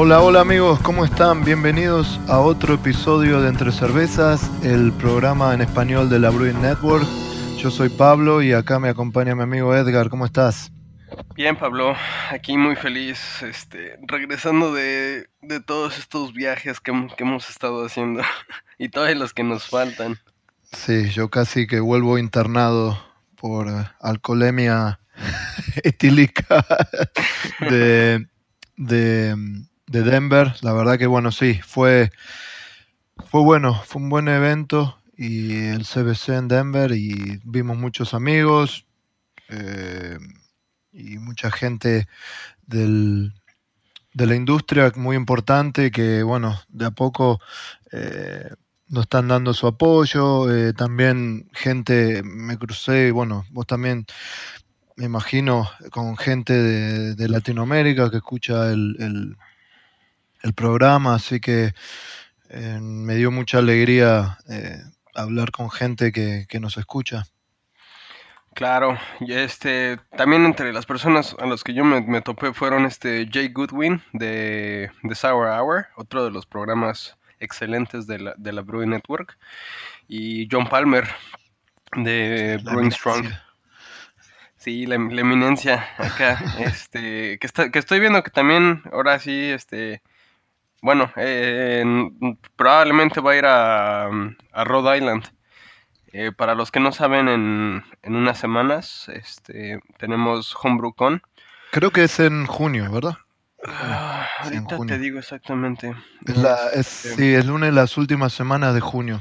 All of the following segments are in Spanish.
Hola, hola amigos, ¿cómo están? Bienvenidos a otro episodio de Entre Cervezas, el programa en español de la Brewing Network. Yo soy Pablo y acá me acompaña mi amigo Edgar. ¿Cómo estás? Bien, Pablo, aquí muy feliz, este, regresando de, todos estos viajes que, hemos estado haciendo y todos los que nos faltan. Sí, yo casi que vuelvo internado por alcoholemia etílica de, de de Denver. La verdad que bueno, sí, fue, fue bueno, fue un buen evento y el CBC en Denver y vimos muchos amigos eh, y mucha gente del, de la industria muy importante que bueno, de a poco eh, nos están dando su apoyo. Eh, también gente, me crucé, bueno, vos también me imagino con gente de, Latinoamérica que escucha el programa, así que eh, me dio mucha alegría eh, hablar con gente que, nos escucha. Claro, y este, también entre las personas a las que yo me, topé fueron este Jay Goodwin de, de, Sour Hour, otro de los programas excelentes de la, de la Brewing Network, y John Palmer de Brewing Strong. Sí, la, eminencia acá, este, que, está, que estoy viendo que también ahora sí, este, bueno, eh, probablemente va a ir a, Rhode Island. Eh, para los que no saben, en, unas semanas este, tenemos HomebrewCon. Creo que es en junio, ¿verdad? Ah, ahorita te digo exactamente. Es la, es, este, sí, es lunes las últimas semanas de junio.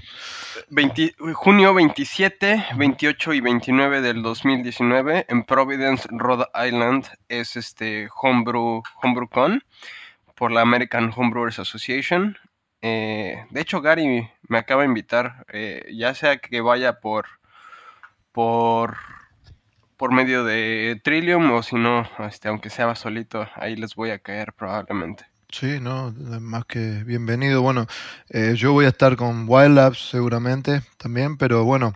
junio 27, 28 y 29 del 2019 en Providence, Rhode Island es este Homebrew, HomebrewCon por la American Homebrewers Association. Eh, de hecho, Gary me acaba de invitar, eh, ya sea que vaya por, por, por medio de Trillium o si no, este, aunque sea solito, ahí les voy a caer probablemente. Sí, no, más que bienvenido. Bueno, eh, yo voy a estar con Wild Labs seguramente también, pero bueno,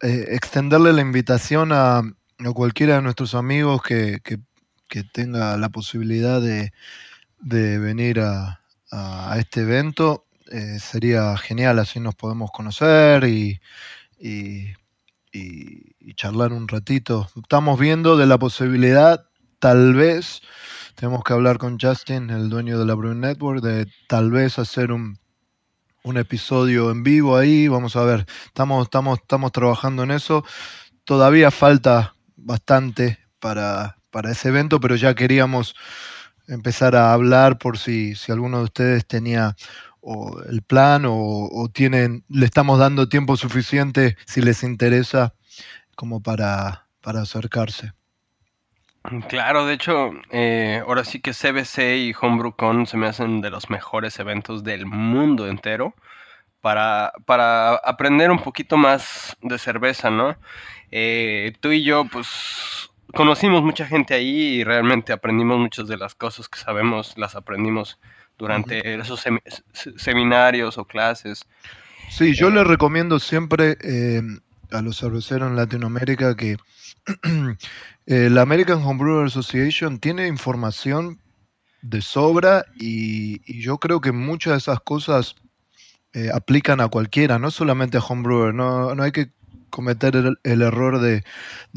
extenderle la invitación a, a, cualquiera de nuestros amigos que que tenga la posibilidad de, venir a, este evento, eh, sería genial, así nos podemos conocer y, y, charlar un ratito. Estamos viendo de la posibilidad, tal vez, tenemos que hablar con Justin, el dueño de la Bruin Network, de tal vez hacer un, un episodio en vivo ahí, vamos a ver, estamos, estamos, estamos trabajando en eso, todavía falta bastante para, para ese evento, pero ya queríamos empezar a hablar por si, si alguno de ustedes tenía el plan o, tienen, le estamos dando tiempo suficiente si les interesa como para, para acercarse. Claro, de hecho, eh, ahora sí que CBC y HomebrewCon se me hacen de los mejores eventos del mundo entero para, para aprender un poquito más de cerveza, ¿no? Eh, tú y yo, pues, conocimos mucha gente ahí y realmente aprendimos muchas de las cosas que sabemos, las aprendimos durante esos seminarios o clases. Sí, yo le recomiendo siempre eh, a los cerveceros en Latinoamérica que eh, la American Homebrewer Association tiene información de sobra y, yo creo que muchas de esas cosas eh, aplican a cualquiera, no solamente a homebrewer. No, no hay que cometer el, error de,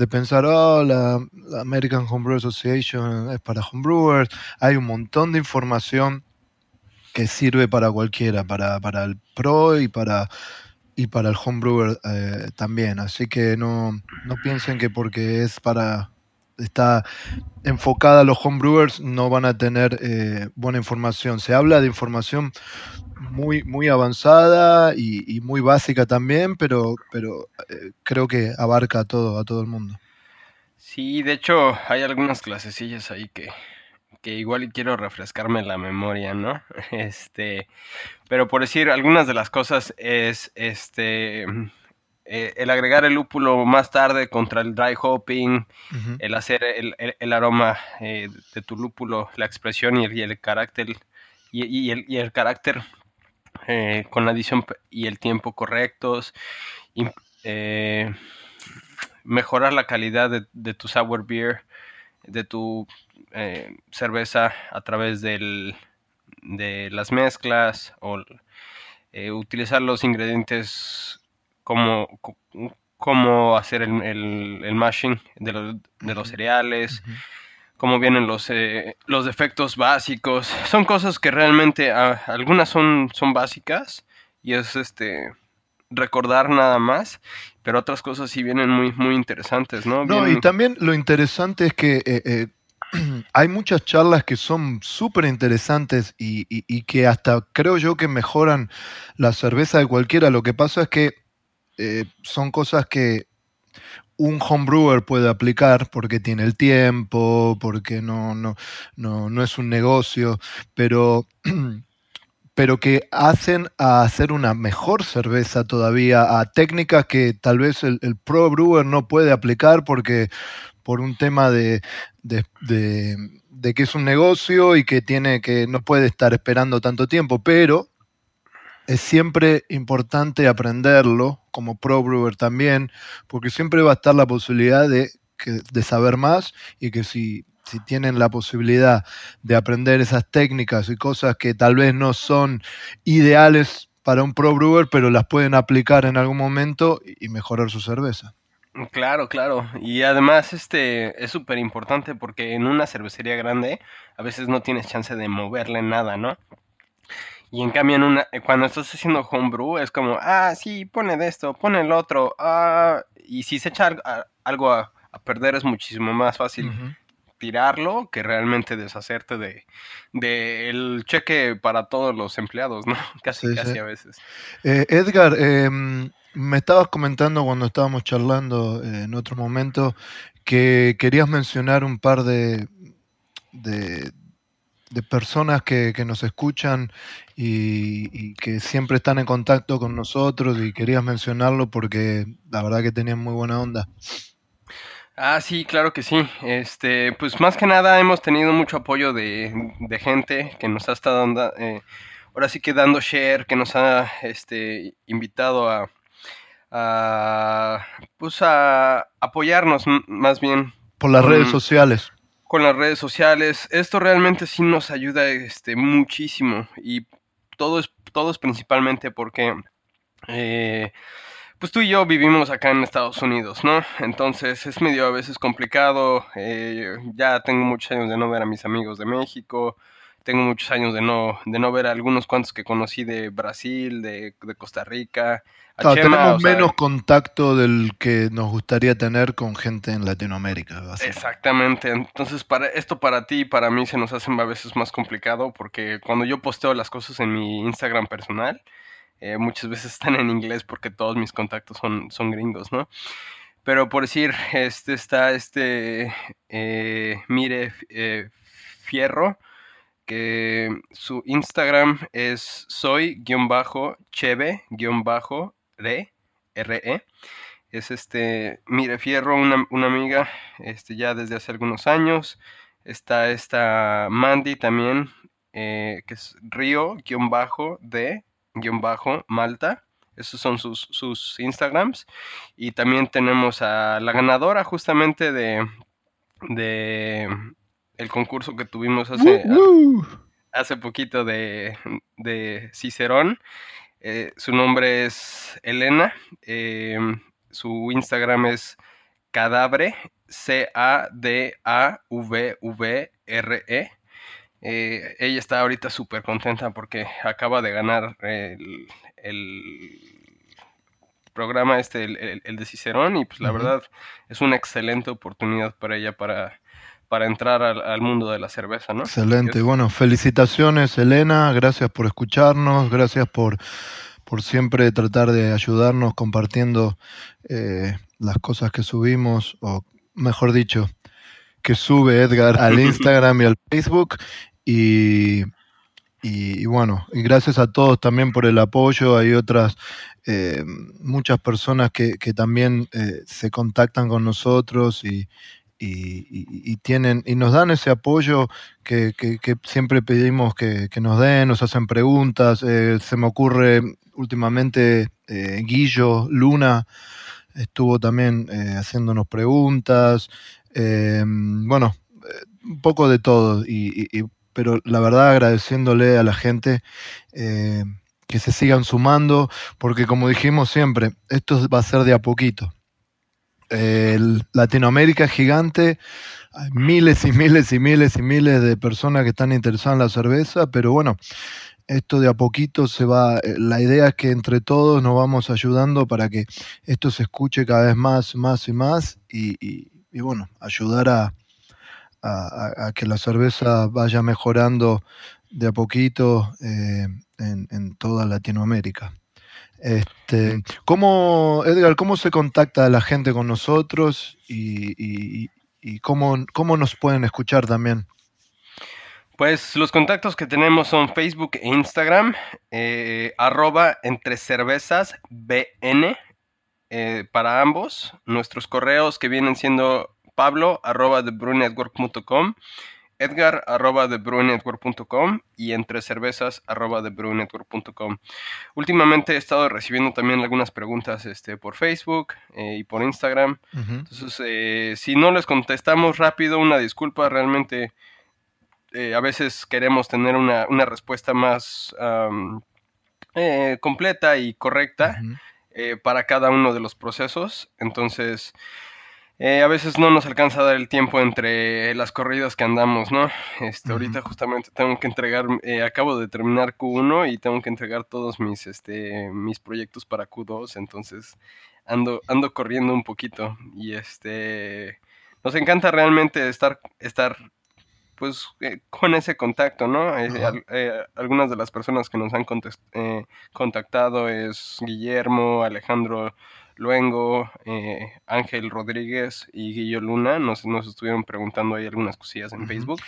pensar, oh, la, American Homebrew Association es para homebrewers. Hay un montón de información que sirve para cualquiera, para, para el pro y para, y para el homebrewer eh, también. Así que no, no piensen que porque es para está enfocada a los homebrewers no van a tener eh, buena información. Se habla de información muy, muy avanzada y, muy básica también, pero, pero eh, creo que abarca a todo, a todo el mundo. Sí, de hecho hay algunas clasecillas ahí que, que igual quiero refrescarme la memoria, ¿no? Este, pero por decir algunas de las cosas es este eh, el agregar el lúpulo más tarde contra el dry hopping, el hacer el, aroma eh, de tu lúpulo, la expresión y el, carácter y, el, carácter eh, con la adición y el tiempo correctos, mejorar la calidad de, tu sour beer, de tu cerveza a través del, de las mezclas o utilizar los ingredientes cómo, hacer el, el, mashing de, de, los cereales, cómo vienen los, eh, los defectos básicos. Son cosas que realmente ah, algunas son, son básicas y es este recordar nada más, pero otras cosas sí vienen muy, muy interesantes, ¿no? No, y también lo interesante es que eh, eh, hay muchas charlas que son súper interesantes y, y, que hasta creo yo que mejoran la cerveza de cualquiera. Lo que pasa es que eh, son cosas que un homebrewer puede aplicar porque tiene el tiempo, porque no, no, no, es un negocio, pero, pero que hacen a hacer una mejor cerveza todavía, a técnicas que tal vez el, pro brewer no puede aplicar porque por un tema de, de, de que es un negocio y que tiene que no puede estar esperando tanto tiempo, pero es siempre importante aprenderlo, como pro brewer también, porque siempre va a estar la posibilidad de, de saber más y que si, si tienen la posibilidad de aprender esas técnicas y cosas que tal vez no son ideales para un pro brewer, pero las pueden aplicar en algún momento y mejorar su cerveza. Claro, claro. Y además este es súper importante porque en una cervecería grande a veces no tienes chance de moverle nada, ¿no? Y en cambio, en una, cuando estás haciendo homebrew, es como, ah, sí, pone de esto, pone el otro. Ah, y si se echa algo a, perder, es muchísimo más fácil tirarlo que realmente deshacerte de, de, el cheque para todos los empleados, ¿no? Casi, casi a veces. Eh, Edgar, em, me estabas comentando cuando estábamos charlando eh, en otro momento que querías mencionar un par de, de, de personas que, nos escuchan y, que siempre están en contacto con nosotros y querías mencionarlo porque la verdad que tenían muy buena onda. Ah, sí, claro que sí. Este, pues más que nada hemos tenido mucho apoyo de, gente que nos ha estado dando, eh, ahora sí que dando share, que nos ha este, invitado a, a, pues a apoyarnos más bien. Por las redes sociales con las redes sociales. Esto realmente sí nos ayuda este, muchísimo y todo es, principalmente porque eh, pues tú y yo vivimos acá en Estados Unidos, ¿no? Entonces es medio a veces complicado. Eh, ya tengo muchos años de no ver a mis amigos de México. Tengo muchos años de no, de no ver a algunos cuantos que conocí de Brasil, de, de Costa Rica tenemos menos contacto del que nos gustaría tener con gente en Latinoamérica. Exactamente. Entonces, para esto para ti y para mí se nos hace a veces más complicado porque cuando yo posteo las cosas en mi Instagram personal, eh, muchas veces están en inglés porque todos mis contactos son, son gringos, ¿no? Pero por decir, este está este eh, Mire eh, Fierro, su Instagram es soy-cheve- RE, RE. Es este, mire, Fierro, una, una, amiga, este, ya desde hace algunos años. Está esta Mandy también, eh, que es Río-de-Malta. Esos son sus, sus Instagrams. Y también tenemos a la ganadora justamente de, de el concurso que tuvimos hace, hace poquito de, de Cicerón. Eh, su nombre es Elena. Em, su Instagram es Cadabre, C-A-D-A-V-V-R-E. Eh, ella está ahorita súper contenta porque acaba de ganar el, programa este, el, de Cicerón, y pues la verdad es una excelente oportunidad para ella para, para entrar al, mundo de la cerveza, ¿no? Excelente. Bueno, felicitaciones, Elena. Gracias por escucharnos. Gracias por, por siempre tratar de ayudarnos compartiendo eh, las cosas que subimos o mejor dicho, que sube Edgar al Instagram y al Facebook. Y, y, bueno, y gracias a todos también por el apoyo. Hay otras, eh, muchas personas que, que también eh, se contactan con nosotros y, y, tienen y nos dan ese apoyo que, siempre pedimos que, nos den, nos hacen preguntas. Eh, se me ocurre últimamente Guillo Luna estuvo también haciéndonos preguntas. bueno, un poco de todo y, pero la verdad agradeciéndole a la gente eh, que se sigan sumando, porque como dijimos siempre, esto va a ser de a poquito. Latinoamérica es gigante, hay miles y miles y miles y miles de personas que están interesadas en la cerveza, pero bueno, esto de a poquito se va, eh, la idea es que entre todos nos vamos ayudando para que esto se escuche cada vez más, más y más y bueno, ayudar a, a, que la cerveza vaya mejorando de a poquito eh, en, toda Latinoamérica. Este, ¿cómo, Edgar, cómo se contacta la gente con nosotros y, cómo, nos pueden escuchar también? Pues los contactos que tenemos son Facebook e Instagram, eh, arroba entre cervezas BN eh, para ambos. Nuestros correos que vienen siendo pablo arroba thebrewinetwork.com, edgar arroba y entre cervezas arroba thebrewinetwork.com. Últimamente he estado recibiendo también algunas preguntas este, por Facebook eh, y por Instagram. Entonces, eh, si no les contestamos rápido, una disculpa, realmente eh, a veces queremos tener una, respuesta más completa y correcta. para cada uno de los procesos. Entonces, eh, a veces no nos alcanza a dar el tiempo entre las corridas que andamos, ¿no? Este, Ahorita justamente tengo que entregar, eh, acabo de terminar Q1 y tengo que entregar todos mis, este, mis proyectos para Q2, entonces ando, ando corriendo un poquito y este, nos encanta realmente estar, estar pues eh, con ese contacto, ¿no? algunas de las personas que nos han contactado es Guillermo, Alejandro Luengo, eh, Ángel Rodríguez y Guillo Luna nos, nos estuvieron preguntando ahí algunas cosillas en Facebook.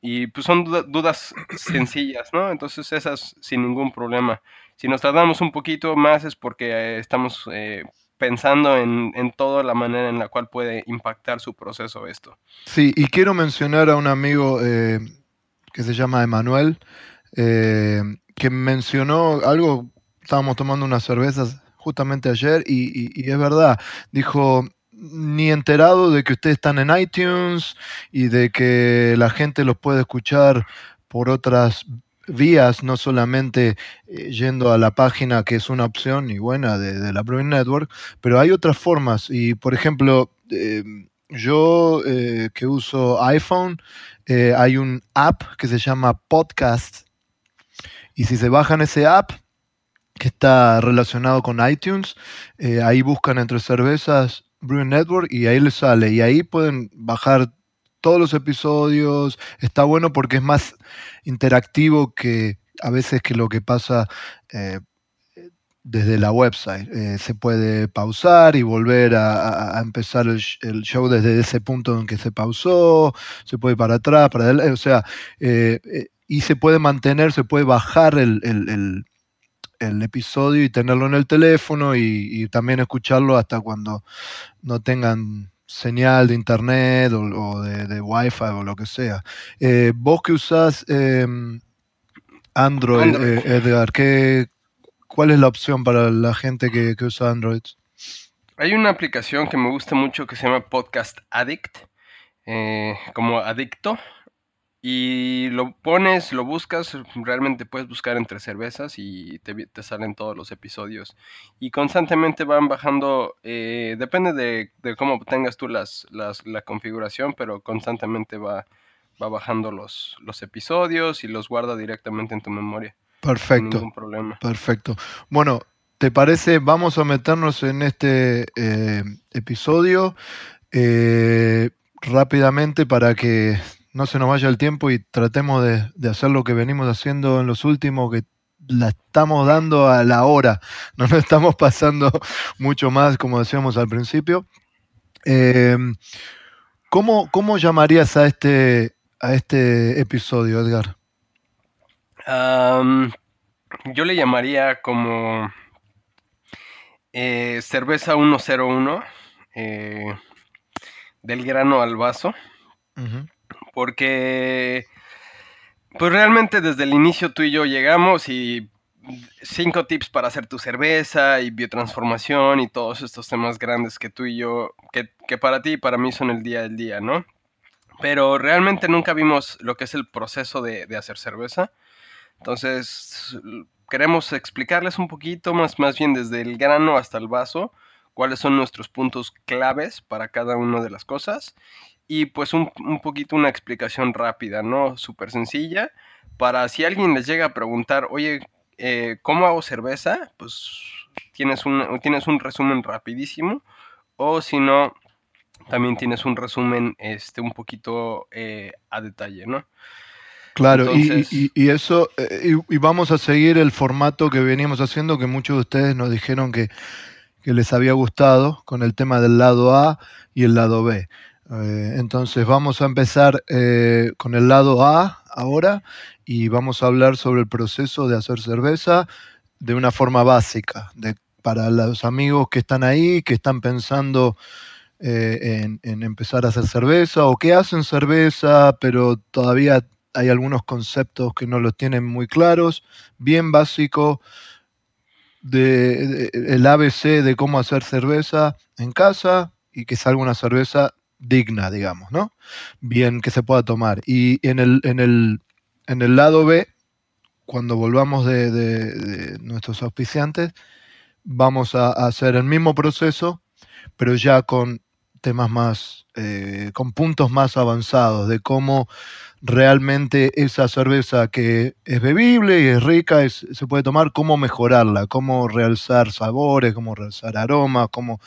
Y pues son dudas sencillas, ¿no? Entonces esas sin ningún problema. Si nos tardamos un poquito más es porque eh, estamos eh, pensando en, en toda la manera en la cual puede impactar su proceso esto. Sí, y quiero mencionar a un amigo que se llama Emanuel, que mencionó algo, estábamos tomando unas cervezas justamente ayer y, es verdad, dijo, ni enterado de que ustedes están en iTunes y de que la gente los puede escuchar por otras vías, no solamente eh, yendo a la página que es una opción y buena de, la Brewing Network, pero hay otras formas. Y por ejemplo, eh, yo eh, que uso iPhone, hay un app que se llama Podcast. Y si se bajan ese app, que está relacionado con iTunes. Eh, ahí buscan entre cervezas Brewing Network y ahí les sale. Y ahí pueden bajar todos los episodios. Está bueno porque es más interactivo que a veces que lo que pasa eh, desde la website. Eh, se puede pausar y volver a, empezar el, show desde ese punto en que se pausó. Se puede para atrás, para adelante. O sea, y se puede mantener, se puede bajar el episodio y tenerlo en el teléfono y, también escucharlo hasta cuando no tengan señal de internet o, de, de, wifi o lo que sea. Eh, vos que usás em, Android, eh, Edgar, ¿qué, ¿cuál es la opción para la gente que, que usa Android? Hay una aplicación que me gusta mucho que se llama Podcast Addict, eh, como adicto, y lo pones, lo buscas, realmente puedes buscar entre cervezas y te, salen todos los episodios. Y constantemente van bajando, eh, depende de, cómo tengas tú las, la configuración, pero constantemente va, va bajando los, los episodios y los guarda directamente en tu memoria. Perfecto. Ningún problema. Perfecto. Bueno, ¿te parece? Vamos a meternos en este eh, episodio eh, rápidamente para que no se nos vaya el tiempo y tratemos de, hacer lo que venimos haciendo en los últimos, que la estamos dando a la hora, no nos estamos pasando mucho más, como decíamos al principio. Em, ¿cómo, ¿Cómo llamarías a este, a este episodio, Edgar? yo le llamaría como eh, cerveza 101 eh, del grano al vaso. Porque, pues realmente desde el inicio tú y yo llegamos y cinco tips para hacer tu cerveza y biotransformación y todos estos temas grandes que tú y yo, que, para ti y para mí son el día del día, ¿no? Pero realmente nunca vimos lo que es el proceso de, de hacer cerveza. Entonces, queremos explicarles un poquito más, más bien desde el grano hasta el vaso, cuáles son nuestros puntos claves para cada una de las cosas. Y pues un, poquito una explicación rápida, ¿no? Súper sencilla, para si alguien les llega a preguntar, oye, eh, ¿cómo hago cerveza? Pues tienes un, tienes un resumen rapidísimo, o si no, también tienes un resumen este, un poquito eh, a detalle, ¿no? Claro, y, eso, eh, y, vamos a seguir el formato que veníamos haciendo, que muchos de ustedes nos dijeron que, les había gustado, con el tema del lado A y el lado B. Eh, entonces vamos a empezar eh, con el lado A ahora y vamos a hablar sobre el proceso de hacer cerveza de una forma básica, de, para los amigos que están ahí, que están pensando en, en empezar a hacer cerveza o que hacen cerveza, pero todavía hay algunos conceptos que no los tienen muy claros, bien básico de, el ABC de cómo hacer cerveza en casa y que salga una cerveza digna, digamos, ¿no? Bien que se pueda tomar. Y en el, en el, en el lado B, cuando volvamos de, nuestros auspiciantes, vamos a, hacer el mismo proceso, pero ya con temas más, eh, con puntos más avanzados de cómo realmente esa cerveza que es bebible y es rica, se puede tomar, cómo mejorarla, cómo realzar sabores, cómo realzar aromas, cómo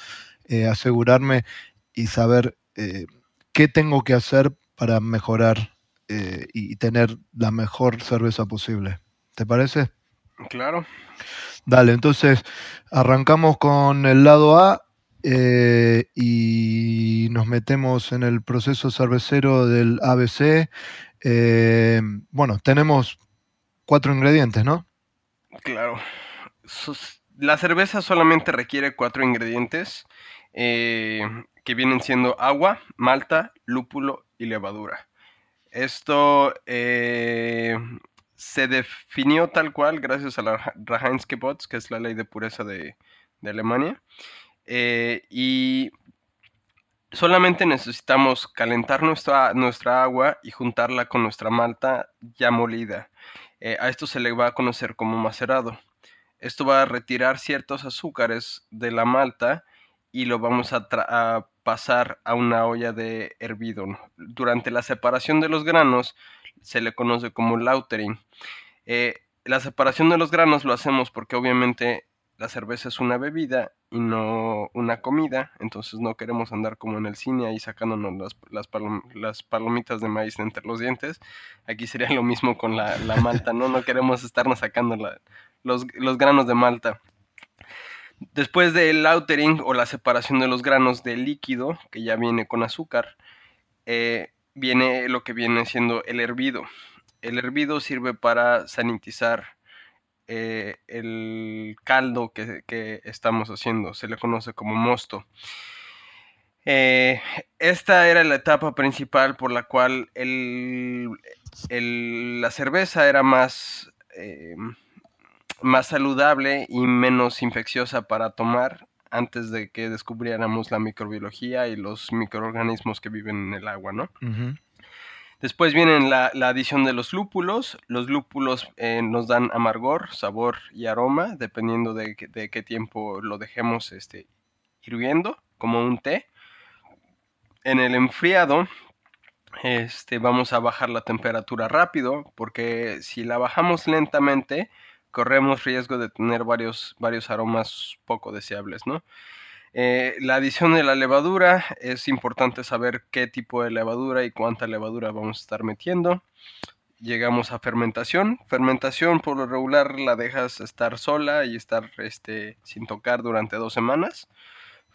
eh, asegurarme y saber eh, qué tengo que hacer para mejorar eh, y tener la mejor cerveza posible. ¿Te parece? Claro. Dale, entonces arrancamos con el lado A eh, y nos metemos en el proceso cervecero del ABC. Eh, bueno, tenemos cuatro ingredientes, ¿no? Claro. La cerveza solamente requiere cuatro ingredientes eh, que vienen siendo agua, malta, lúpulo y levadura. Esto se definió tal cual gracias a la Reinheitsgebot, que es la ley de pureza de, Alemania. Eh, y solamente necesitamos calentar nuestra, nuestra agua y juntarla con nuestra malta ya molida. Eh, a esto se le va a conocer como macerado. Esto va a retirar ciertos azúcares de la malta y lo vamos a, pasar a una olla de hervido. Durante la separación de los granos se le conoce como lautering. Eh, la separación de los granos lo hacemos porque obviamente la cerveza es una bebida y no una comida, entonces no queremos andar como en el cine ahí sacándonos las, las, palomitas de maíz entre los dientes. Aquí sería lo mismo con la, malta, ¿no? No queremos estarnos sacando los, granos de malta. Después del lautering o la separación de los granos del líquido, que ya viene con azúcar, eh, viene lo que viene siendo el hervido. El hervido sirve para sanitizar eh, el caldo que, estamos haciendo. Se le conoce como mosto. Eh, esta era la etapa principal por la cual la cerveza era más, más saludable y menos infecciosa para tomar antes de que descubriéramos la microbiología y los microorganismos que viven en el agua, ¿no? Después viene la, adición de los lúpulos. Los lúpulos eh, nos dan amargor, sabor y aroma, dependiendo de, qué tiempo lo dejemos este, hirviendo, como un té. En el enfriado este, vamos a bajar la temperatura rápido, porque si la bajamos lentamente, corremos riesgo de tener varios, varios aromas poco deseables, ¿no? Eh, la adición de la levadura, es importante saber qué tipo de levadura y cuánta levadura vamos a estar metiendo. Llegamos a fermentación. Fermentación por lo regular la dejas estar sola y estar este, sin tocar durante dos semanas.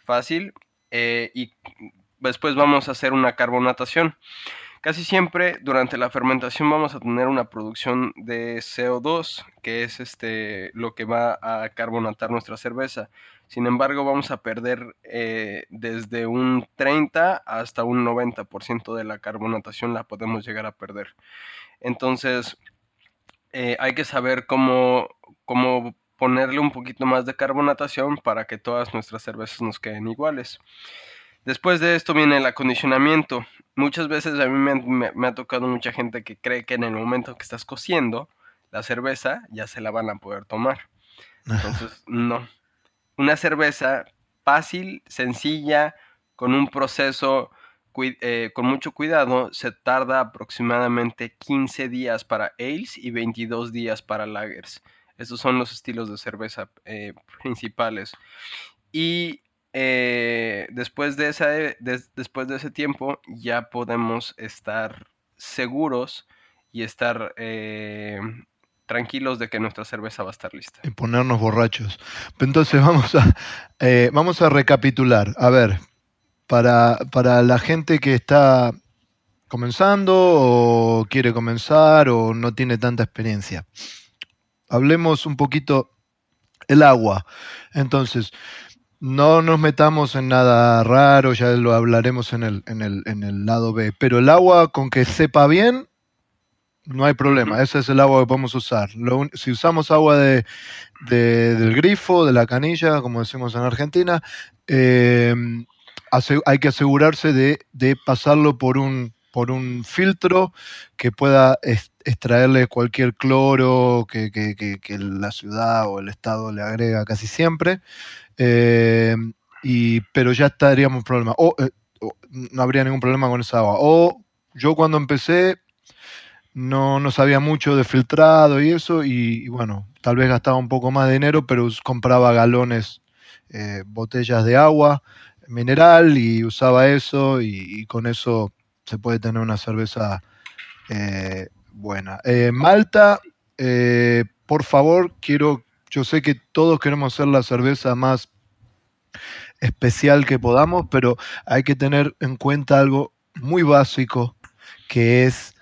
Fácil. Eh, y después vamos a hacer una carbonatación. Casi siempre durante la fermentación vamos a tener una producción de CO2, que es este, lo que va a carbonatar nuestra cerveza. Sin embargo, vamos a perder eh, desde un 30 hasta un 90% de la carbonatación la podemos llegar a perder. Entonces, eh, hay que saber cómo, cómo ponerle un poquito más de carbonatación para que todas nuestras cervezas nos queden iguales. Después de esto viene el acondicionamiento. Muchas veces a mí me, ha tocado mucha gente que cree que en el momento que estás cociendo la cerveza ya se la van a poder tomar. Entonces, no. Una cerveza fácil, sencilla, con un proceso eh, con mucho cuidado, se tarda aproximadamente 15 días para ales y 22 días para lagers. Estos son los estilos de cerveza eh, principales. Y eh, después, de ese, después de ese tiempo ya podemos estar seguros y estar eh, tranquilos de que nuestra cerveza va a estar lista. Y ponernos borrachos. Entonces vamos a, eh, vamos a recapitular. A ver, para, para la gente que está comenzando o quiere comenzar o no tiene tanta experiencia. Hablemos un poquito el agua. Entonces, no nos metamos en nada raro, ya lo hablaremos en el, en el, en el lado B. Pero el agua con que sepa bien, no hay problema. Ese es el agua que podemos usar. si usamos agua de, del grifo, de la canilla, como decimos en Argentina, em, hay que asegurarse de, pasarlo por un, por un filtro que pueda extraerle cualquier cloro que, la ciudad o el estado le agrega casi siempre. Eh, y, pero ya estaríamos en problema. Eh, o, no habría ningún problema con esa agua. O yo cuando empecé no, no sabía mucho de filtrado y eso, y, bueno, tal vez gastaba un poco más de dinero, pero compraba galones, eh, botellas de agua mineral y usaba eso, y, con eso se puede tener una cerveza buena. Malta, por favor, quiero yo sé que todos queremos hacer la cerveza más especial que podamos, pero hay que tener en cuenta algo muy básico, que es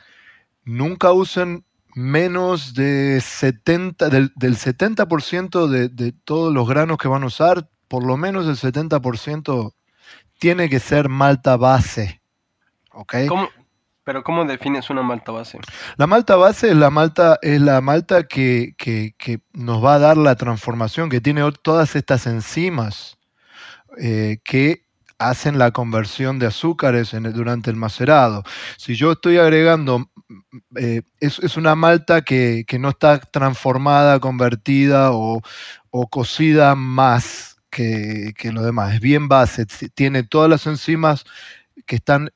nunca usen menos de 70, del, 70% de, de, todos los granos que van a usar, por lo menos el 70% tiene que ser malta base. ¿Ok? Pero ¿cómo defines una malta base? La malta base es la malta, es la malta que, nos va a dar la transformación, que tiene todas estas enzimas eh, que hacen la conversión de azúcares durante el macerado. Si yo estoy agregando, eh, es, una malta que, no está transformada, convertida o, cocida más que, que lo demás. Es bien base, tiene todas las enzimas que están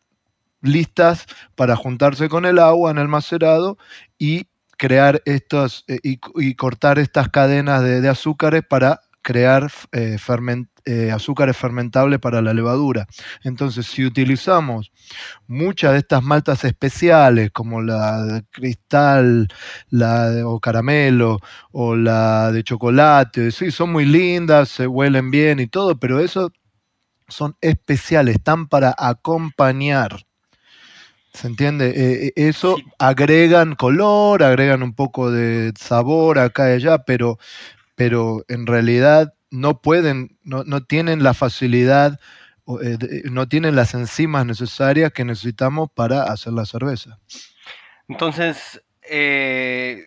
listas para juntarse con el agua en el macerado y crear estos eh, y, cortar estas cadenas de, azúcares para crear eh, eh, azúcares fermentables para la levadura. Entonces, si utilizamos muchas de estas maltas especiales, como la de cristal, la o caramelo, o la de chocolate, sí, son muy lindas, se huelen bien y todo, pero eso son especiales, están para acompañar ¿Se entiende? Eh, eh, eso agregan color, agregan un poco de sabor acá y allá, pero, pero en realidad no pueden, no, tienen la facilidad, eh, no tienen las enzimas necesarias que necesitamos para hacer la cerveza. Entonces,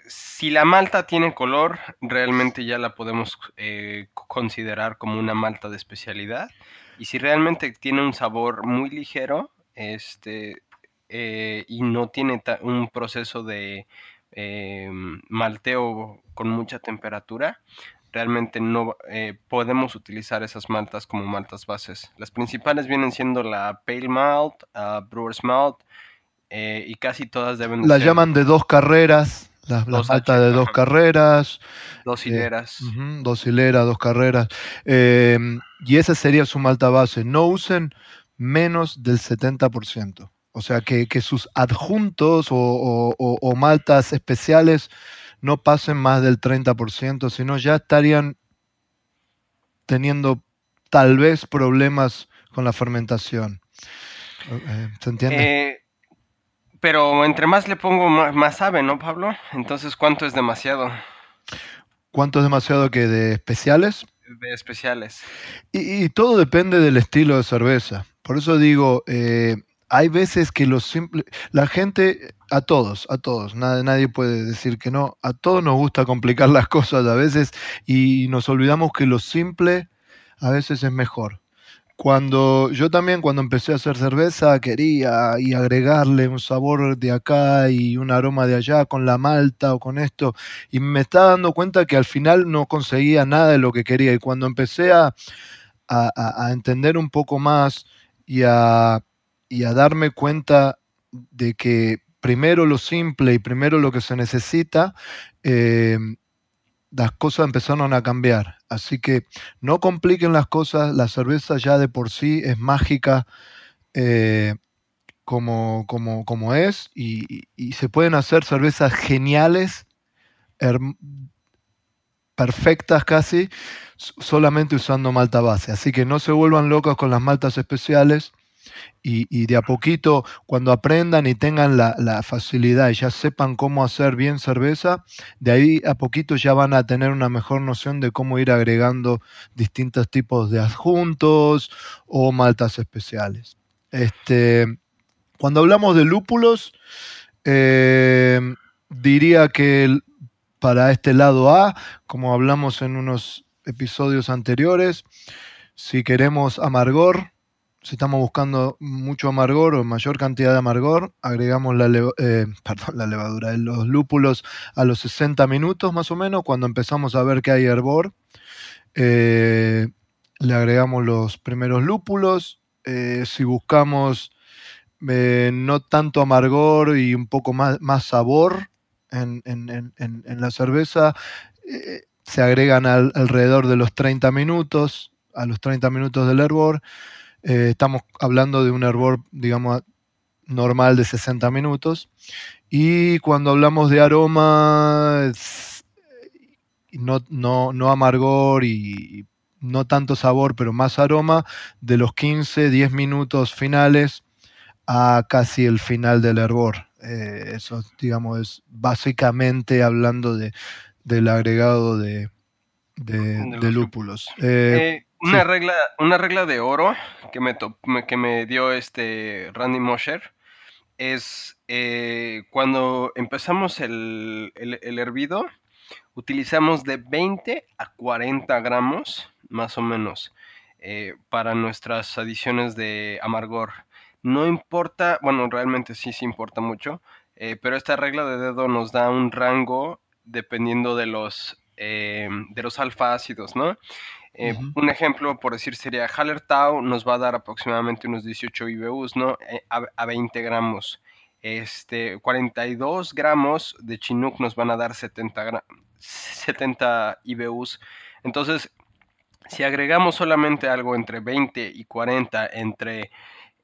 si la malta tiene color, realmente ya la podemos considerar como una malta de especialidad. Y si realmente tiene un sabor muy ligero, este, eh, y no tiene un proceso de eh, malteo con mucha temperatura, realmente no eh, podemos utilizar esas maltas como maltas bases. Las principales vienen siendo la Pale Malt, uh, Brewer's Malt, y casi todas deben La llaman de dos carreras, las la maltas de dos carreras. Dos hileras. dos hileras, dos carreras. Em, y esa sería su malta base. No usen menos del 70%. O sea, que, sus adjuntos o, maltas especiales no pasen más del 30%, sino ya estarían teniendo tal vez problemas con la fermentación. Eh, ¿Se entiende? Eh, pero entre más le pongo, más, más sabe, ¿no, Pablo? Entonces, ¿cuánto es demasiado ¿Cuánto es demasiado que de especiales? de especiales? Y, y todo depende del estilo de cerveza. Por eso digo, eh, hay veces que lo simple, la gente, a todos, a todos, nadie, nadie puede decir que no, a todos nos gusta complicar las cosas a veces y nos olvidamos que lo simple a veces es mejor. Cuando yo también cuando empecé a hacer cerveza quería y agregarle un sabor de acá y un aroma de allá con la malta o con esto y me estaba dando cuenta que al final no conseguía nada de lo que quería y cuando empecé a- a entender un poco más y a, y a darme cuenta de que primero lo simple y primero lo que se necesita, eh, las cosas empezaron a cambiar. Así que no compliquen las cosas, la cerveza ya de por sí es mágica eh, como, como, como es y, y- se pueden hacer cervezas geniales, perfectas casi, solamente usando malta base. Así que no se vuelvan locos con las maltas especiales y, de a poquito, cuando aprendan y tengan la, facilidad y ya sepan cómo hacer bien cerveza, de ahí a poquito ya van a tener una mejor noción de cómo ir agregando distintos tipos de adjuntos o maltas especiales. Este, cuando hablamos de lúpulos, eh, diría que para este lado A, como hablamos en unos episodios anteriores, si queremos amargor, si estamos buscando mucho amargor o mayor cantidad de amargor, agregamos la, eh, levadura, los lúpulos a los 60 minutos más o menos, cuando empezamos a ver que hay hervor. eh, le agregamos los primeros lúpulos. eh, si buscamos no tanto amargor y un poco más, sabor en, la cerveza, se agregan al- alrededor de los 30 minutos, a los 30 minutos del hervor. Eh, estamos hablando de un hervor, digamos, normal de 60 minutos. Y cuando hablamos de aroma, es- no, no, no amargor y no tanto sabor, pero más aroma, de los 15, 10 minutos finales a casi el final del hervor. Eh, eso, digamos, es básicamente hablando de, del agregado de, de- De de los lúpulos. Eh, Eh, una sí. regla, una regla de oro que me, to- que me dio este Randy Mosher es eh, cuando empezamos el, el- el hervido, utilizamos de 20 a 40 gramos, más o menos, eh, para nuestras adiciones de amargor. No importa, bueno, realmente sí, sí importa mucho, eh, pero esta regla de dedo nos da un rango dependiendo de los, eh, de los alfa ácidos, ¿no? Eh. Un ejemplo, por decir, sería Hallertau nos va a dar aproximadamente unos 18 IBUs, ¿no? Eh, a, a 20 gramos. Este, 42 gramos de Chinook nos van a dar 70, gra- 70 IBUs. Entonces, si agregamos solamente algo entre 20 y 40, entre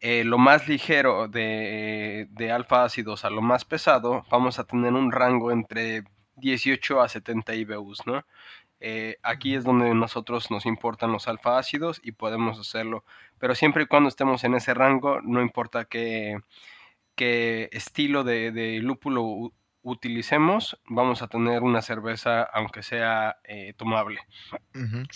eh, lo más ligero de, de alfa ácidos a lo más pesado, vamos a tener un rango entre 18 a 70 IBUs, ¿no? Eh, aquí es donde nosotros nos importan los alfa ácidos y podemos hacerlo. Pero siempre y cuando estemos en ese rango, no importa qué, qué estilo de, de lúpulo utilicemos, vamos a tener una cerveza, aunque sea eh, tomable.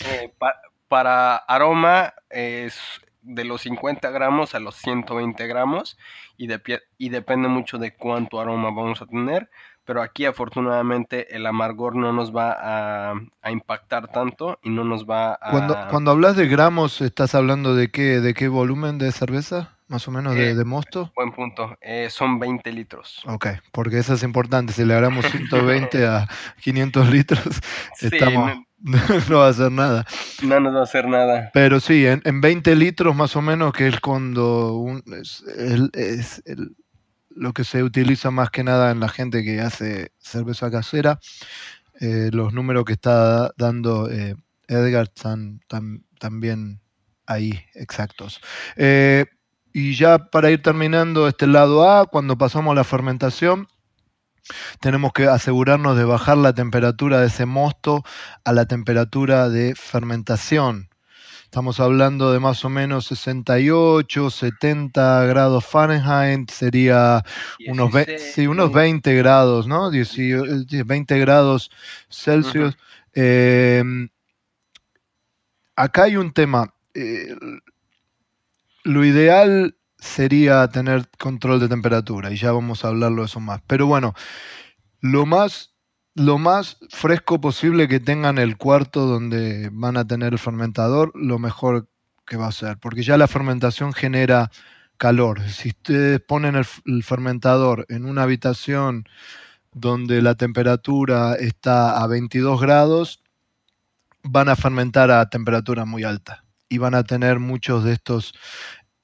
Eh, pa- para aroma es de los 50 gramos a los 120 gramos y, depi- y depende mucho de cuánto aroma vamos a tener. Pero aquí afortunadamente el amargor no nos va a, a impactar tanto y no nos va a... Cuando, cuando hablas de gramos, ¿estás hablando de qué, de qué volumen de cerveza? Más o menos de, Eh, de mosto. Buen punto. Eh, son 20 litros. Ok, porque eso es importante. Si le agregamos 120 a 500 litros, Sí, estamos, no, no va a hacer nada. no nos va a hacer nada. Pero sí, en, en 20 litros más o menos, que es cuando un- es, es el- lo que se utiliza más que nada en la gente que hace cerveza casera, eh, los números que está dando eh, Edgar están también ahí exactos. Eh, y ya para ir terminando este lado A, cuando pasamos a la fermentación, tenemos que asegurarnos de bajar la temperatura de ese mosto a la temperatura de fermentación. Estamos hablando de más o menos 68, 70 grados Fahrenheit, sería unos, unos 20 grados, ¿no? 20 grados Celsius. Em, acá hay un tema. Eh, lo ideal sería tener control de temperatura y ya vamos a hablarlo de eso más. Pero bueno, lo más lo más fresco posible que tengan el cuarto donde van a tener el fermentador, lo mejor que va a ser, porque ya la fermentación genera calor. Si ustedes ponen el, fermentador en una habitación donde la temperatura está a 22 grados, van a fermentar a temperatura muy alta y van a tener muchos de estos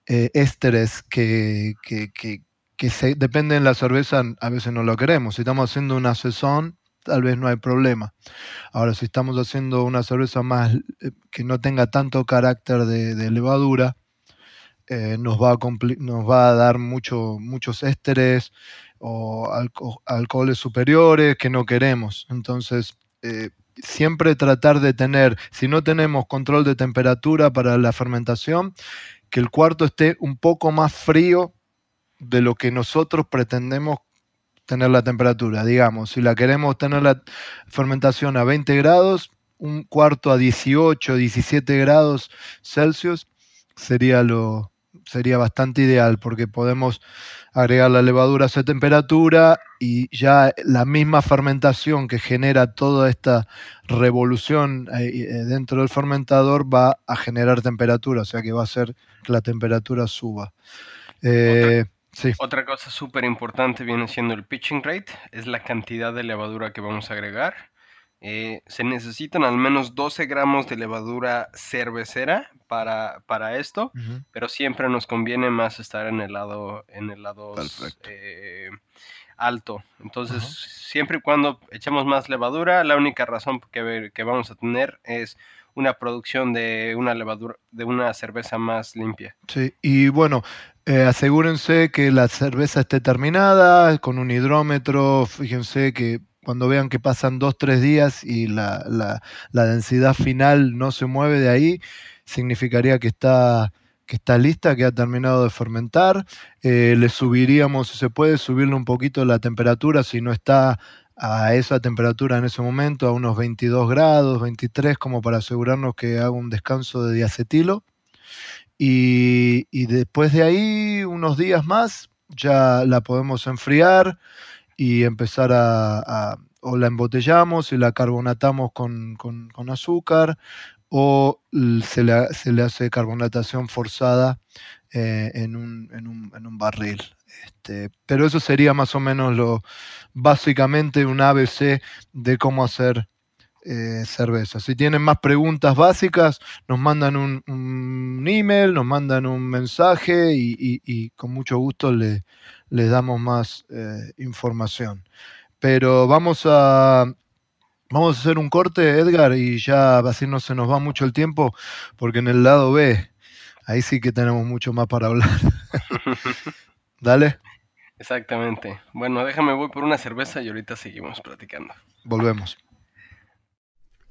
eh, ésteres que, que, que, dependen de la cerveza, a veces no lo queremos. Si estamos haciendo una sesión tal vez no hay problema. Ahora, si estamos haciendo una cerveza más eh, que no tenga tanto carácter de, levadura, eh, nos, va a nos va a dar mucho, muchos ésteres o alcoholes superiores que no queremos. Entonces, eh, siempre tratar de tener, si no tenemos control de temperatura para la fermentación, que el cuarto esté un poco más frío de lo que nosotros pretendemos tener la temperatura. Digamos, si la queremos tener la fermentación a 20 grados, un cuarto a 18, 17 grados Celsius sería lo sería bastante ideal porque podemos agregar la levadura a esa temperatura y ya la misma fermentación que genera toda esta revolución eh, eh, dentro del fermentador va a generar temperatura, o sea que va a hacer que la temperatura suba. Eh, otra cosa súper importante viene siendo el pitching rate, es la cantidad de levadura que vamos a agregar. Eh, se necesitan al menos 12 gramos de levadura cervecera para, para esto, pero siempre nos conviene más estar en el lado, en el lado eh, alto. Entonces, siempre y cuando echemos más levadura, la única razón que, que vamos a tener es una producción de una levadura, de una cerveza más limpia. Sí, y bueno, eh, asegúrense que la cerveza esté terminada con un hidrómetro. Fíjense que cuando vean que pasan dos, tres días y la, la, densidad final no se mueve de ahí, significaría que está, que está lista, que ha terminado de fermentar. Eh, le subiríamos, si se puede, subirle un poquito la temperatura si no está a esa temperatura en ese momento, a unos 22 grados, 23, como para asegurarnos que haga un descanso de diacetilo. Y, después de ahí, unos días más, ya la podemos enfriar y empezar a, o la embotellamos y la carbonatamos con, azúcar o se le, se le, hace carbonatación forzada eh, en, un, en, un, en, un, barril. Este, pero eso sería más o menos lo básicamente un ABC de cómo hacer eh, cerveza. Si tienen más preguntas básicas, nos mandan un, email, nos mandan un mensaje y, con mucho gusto le, les damos más eh, información. Pero vamos a, vamos a hacer un corte, Edgar, y ya así no se nos va mucho el tiempo, porque en el lado B, ahí sí que tenemos mucho más para hablar. Dale. Exactamente. Bueno, déjame voy por una cerveza y ahorita seguimos platicando. Volvemos.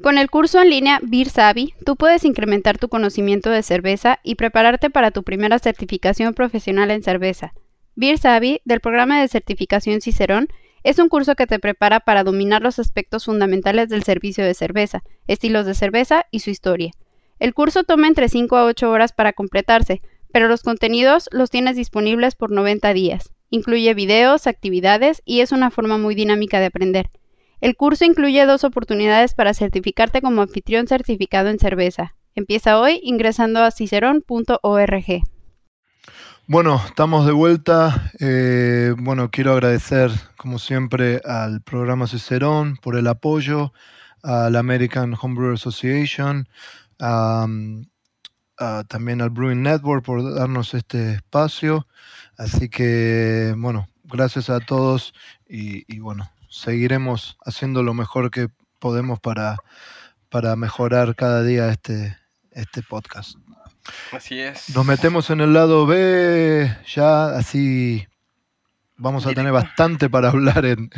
Con el curso en línea Beer Savvy, tú puedes incrementar tu conocimiento de cerveza y prepararte para tu primera certificación profesional en cerveza. Beer Savvy, del programa de certificación Cicerón, es un curso que te prepara para dominar los aspectos fundamentales del servicio de cerveza, estilos de cerveza y su historia. El curso toma entre 5 a 8 horas para completarse, pero los contenidos los tienes disponibles por 90 días. Incluye videos, actividades y es una forma muy dinámica de aprender. El curso incluye dos oportunidades para certificarte como anfitrión certificado en cerveza. Empieza hoy ingresando a cicerón.org. Bueno, estamos de vuelta. Eh, bueno, quiero agradecer, como siempre, al programa Cicerón por el apoyo, a la American Homebrew Association, también al Brewing Network por darnos este espacio. Así que, bueno, gracias a todos y bueno, seguiremos haciendo lo mejor que podemos para, para mejorar cada día este, este podcast. Así es. Nos metemos en el lado B, ya así vamos a tener bastante para hablar en,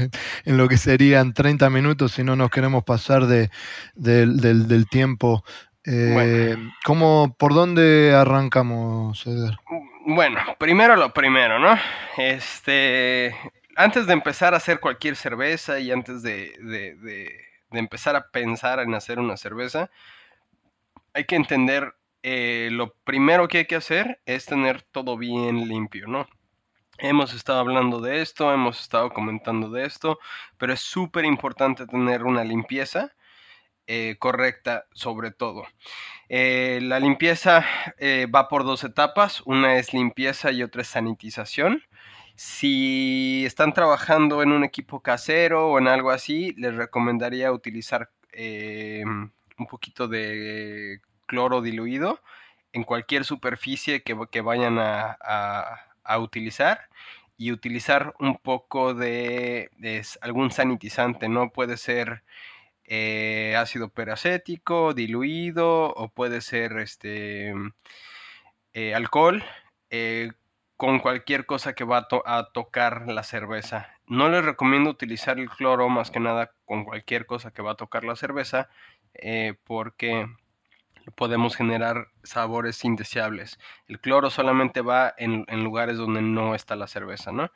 en, lo que serían 30 minutos si no nos queremos pasar de, del, del, tiempo Eh, ¿cómo, ¿Por dónde arrancamos, Edgar? Bueno, primero lo primero, ¿no? Este, antes de empezar a hacer cualquier cerveza y antes de, de, de, empezar a pensar en hacer una cerveza, hay que entender, eh, lo primero que hay que hacer es tener todo bien limpio, ¿no? Hemos estado hablando de esto, hemos estado comentando de esto, pero es súper importante tener una limpieza eh, correcta sobre todo. Eh, la limpieza va por dos etapas, una es limpieza y otra es sanitización. Si están trabajando en un equipo casero o en algo así, les recomendaría utilizar un poquito de cloro diluido en cualquier superficie que, vayan a a utilizar y utilizar un poco de, algún sanitizante, ¿no? Puede ser eh, ácido peracético diluido o puede ser este eh, alcohol eh, con cualquier cosa que va a, tocar la cerveza. No les recomiendo utilizar el cloro más que nada con cualquier cosa que va a tocar la cerveza porque podemos generar sabores indeseables. El cloro solamente va en, lugares donde no está la cerveza, ¿no?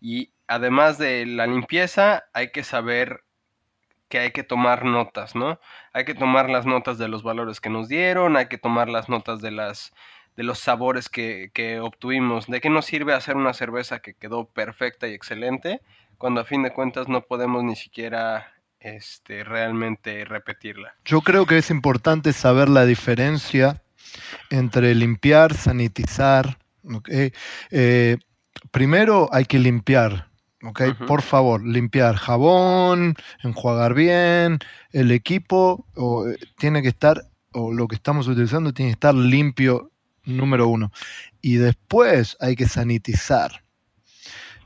Y además de la limpieza, hay que saber que hay que tomar notas, ¿no? Hay que tomar las notas de los valores que nos dieron, hay que tomar las notas de las de los sabores que, que obtuvimos. ¿De qué nos sirve hacer una cerveza que quedó perfecta y excelente cuando a fin de cuentas no podemos ni siquiera este, realmente repetirla. Yo creo que es importante saber la diferencia entre limpiar, sanitizar. Eh, primero hay que limpiar, ¿okay? Por favor, limpiar jabón, enjuagar bien, el equipo o, eh, tiene que estar, o lo que estamos utilizando tiene que estar limpio, número uno. Y después hay que sanitizar.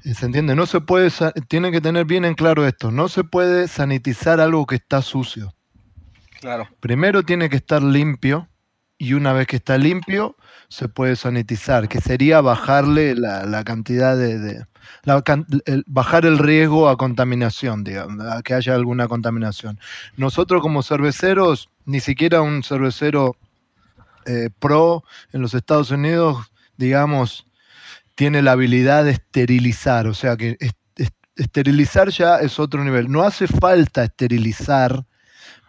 ¿Se entiende? No se puede, tienen que tener bien en claro esto, no se puede sanitizar algo que está sucio. Claro. Primero tiene que estar limpio y una vez que está limpio se puede sanitizar, que sería bajarle la, cantidad de... bajar el riesgo a contaminación, digamos, a que haya alguna contaminación. Nosotros como cerveceros, ni siquiera un cervecero eh, pro en los Estados Unidos, digamos, tiene la habilidad de esterilizar, o sea que esterilizar ya es otro nivel. No hace falta esterilizar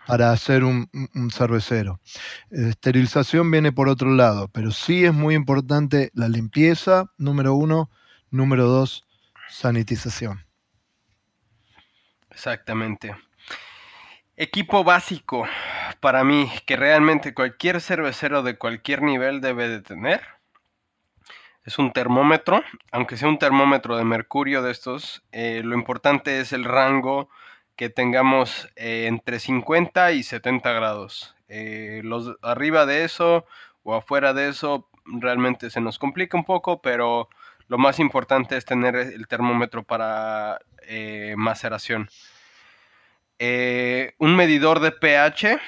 para hacer un, cervecero. Esterilización viene por otro lado, pero sí es muy importante la limpieza, número uno. Número dos, sanitización. Exactamente. Equipo básico para mí que realmente cualquier cervecero de cualquier nivel debe de tener es un termómetro, aunque sea un termómetro de mercurio de estos, eh, lo importante es el rango que tengamos eh, entre 50 y 70 grados. Eh, los arriba de eso o afuera de eso realmente se nos complica un poco, pero lo más importante es tener el termómetro para maceración. Un medidor de pH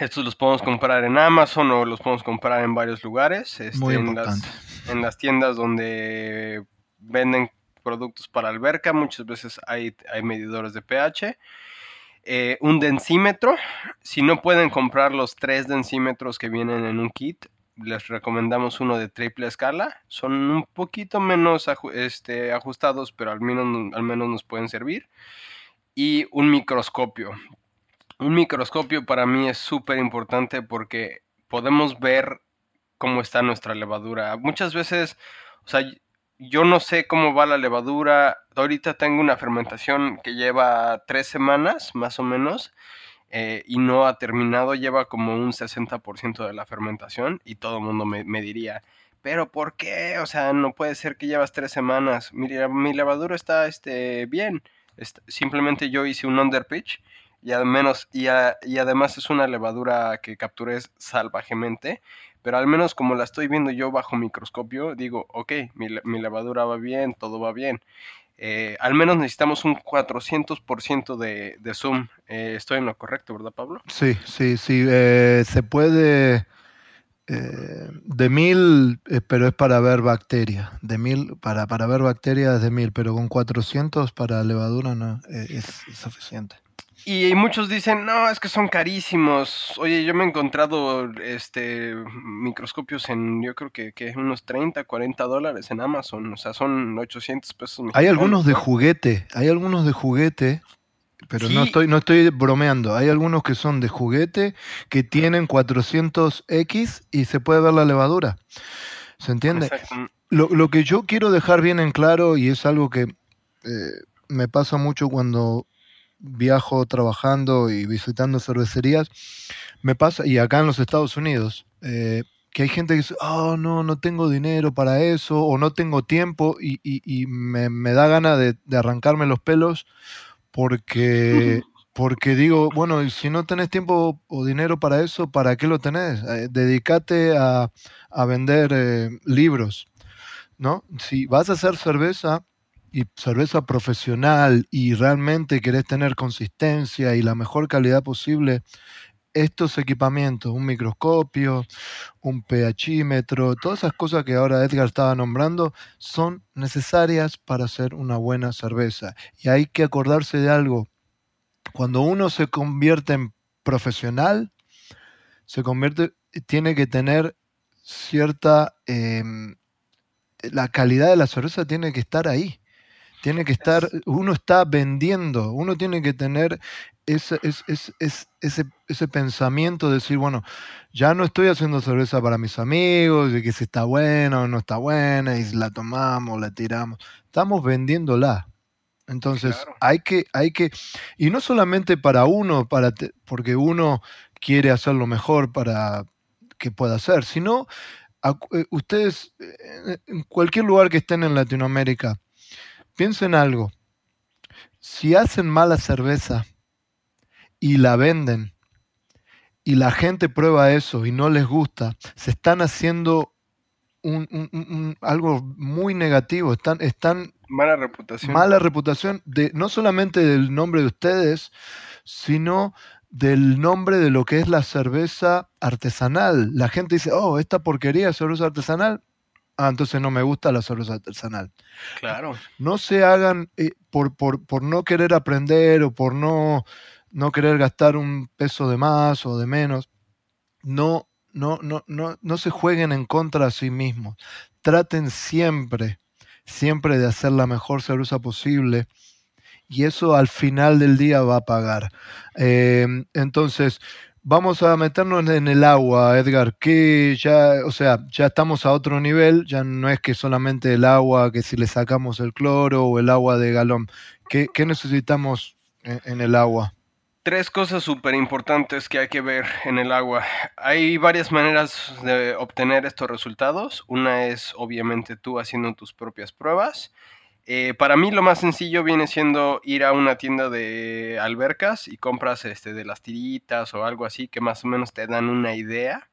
estos los podemos comprar en Amazon o los podemos comprar en varios lugares. Muy en, las, en las tiendas donde venden productos para alberca, muchas veces hay, hay medidores de pH. Eh, un densímetro. Si no pueden comprar los tres densímetros que vienen en un kit, les recomendamos uno de triple escala. Son un poquito menos este, ajustados, pero al menos, al menos nos pueden servir. Y un microscopio un microscopio para mí es súper importante porque podemos ver cómo está nuestra levadura. Muchas veces, o sea, yo no sé cómo va la levadura. Ahorita tengo una fermentación que lleva tres semanas, más o menos, eh, y no ha terminado. Lleva como un 60% de la fermentación y todo el mundo me, diría, pero ¿por qué? O sea, no puede ser que llevas tres semanas. Mi, mi levadura está este, bien. Simplemente yo hice un underpitch y, al menos, y, y además es una levadura que capturé salvajemente, pero al menos como la estoy viendo yo bajo microscopio, digo, ok, mi, mi levadura va bien, todo va bien. Eh, al menos necesitamos un 400% de, de zoom. Eh, estoy en lo correcto, ¿verdad, Pablo? Sí, sí, sí. Eh, se puede de mil, pero es para ver bacterias. De mil, para, para ver bacterias de mil, pero con 400 para levadura no es suficiente. Y muchos dicen, no, es que son carísimos. Oye, yo me he encontrado este microscopios en, yo creo que, que unos 30, 40 dólares en Amazon. O sea, son 800 pesos. Hay algunos de juguete, hay algunos de juguete, pero no, estoy, no estoy bromeando. Hay algunos que son de juguete que tienen 400X y se puede ver la levadura. ¿Se entiende? Lo, lo, que yo quiero dejar bien en claro, y es algo que eh, me pasa mucho cuando viajo trabajando y visitando cervecerías, me pasa, y acá en los Estados Unidos, eh, que hay gente que dice, oh, no, no tengo dinero para eso, o no tengo tiempo, y, y, me, me, da gana de, de, arrancarme los pelos porque, porque digo, bueno, si no tenés tiempo o dinero para eso, ¿para qué lo tenés? Eh, dedícate a, a vender eh, libros, ¿no? Si vas a hacer cerveza, y cerveza profesional y realmente querés tener consistencia y la mejor calidad posible, estos equipamientos, un microscopio, un pHímetro, todas esas cosas que ahora Edgar estaba nombrando, son necesarias para hacer una buena cerveza. Y hay que acordarse de algo. Cuando uno se convierte en profesional, se convierte, tiene que tener cierta... Em, la calidad de la cerveza tiene que estar ahí. Tiene que estar, uno está vendiendo, uno tiene que tener ese, ese, ese, pensamiento de decir, bueno, ya no estoy haciendo cerveza para mis amigos, de que si está buena o no está buena, y la tomamos, la tiramos. Estamos vendiéndola. Entonces, hay que, hay que, y no solamente para uno, para porque uno quiere hacerlo mejor para que pueda hacer, sino eh, ustedes, eh, en cualquier lugar que estén en Latinoamérica, Piensen algo. Si hacen mala cerveza y la venden y la gente prueba eso y no les gusta, se están haciendo un, algo muy negativo. Están, están mala reputación. Mala reputación de no solamente del nombre de ustedes, sino del nombre de lo que es la cerveza artesanal. La gente dice, oh, esta porquería es cerveza artesanal ah, entonces no me gusta la cerveza artesanal. Claro. No se hagan eh, por, por, por, no querer aprender o por no, no querer gastar un peso de más o de menos. No, no, no, no, no se jueguen en contra a sí mismos. Traten siempre, siempre de hacer la mejor cerveza posible y eso al final del día va a pagar. Eh, entonces, vamos a meternos en el agua, Edgar, que ya, o sea, ya estamos a otro nivel, ya no es que solamente el agua, que si le sacamos el cloro o el agua de galón, ¿qué, necesitamos en, el agua? Tres cosas súper importantes que hay que ver en el agua. Hay varias maneras de obtener estos resultados. Una es obviamente tú haciendo tus propias pruebas. Eh, para mí lo más sencillo viene siendo ir a una tienda de albercas y compras este, de las tiritas o algo así que más o menos te dan una idea.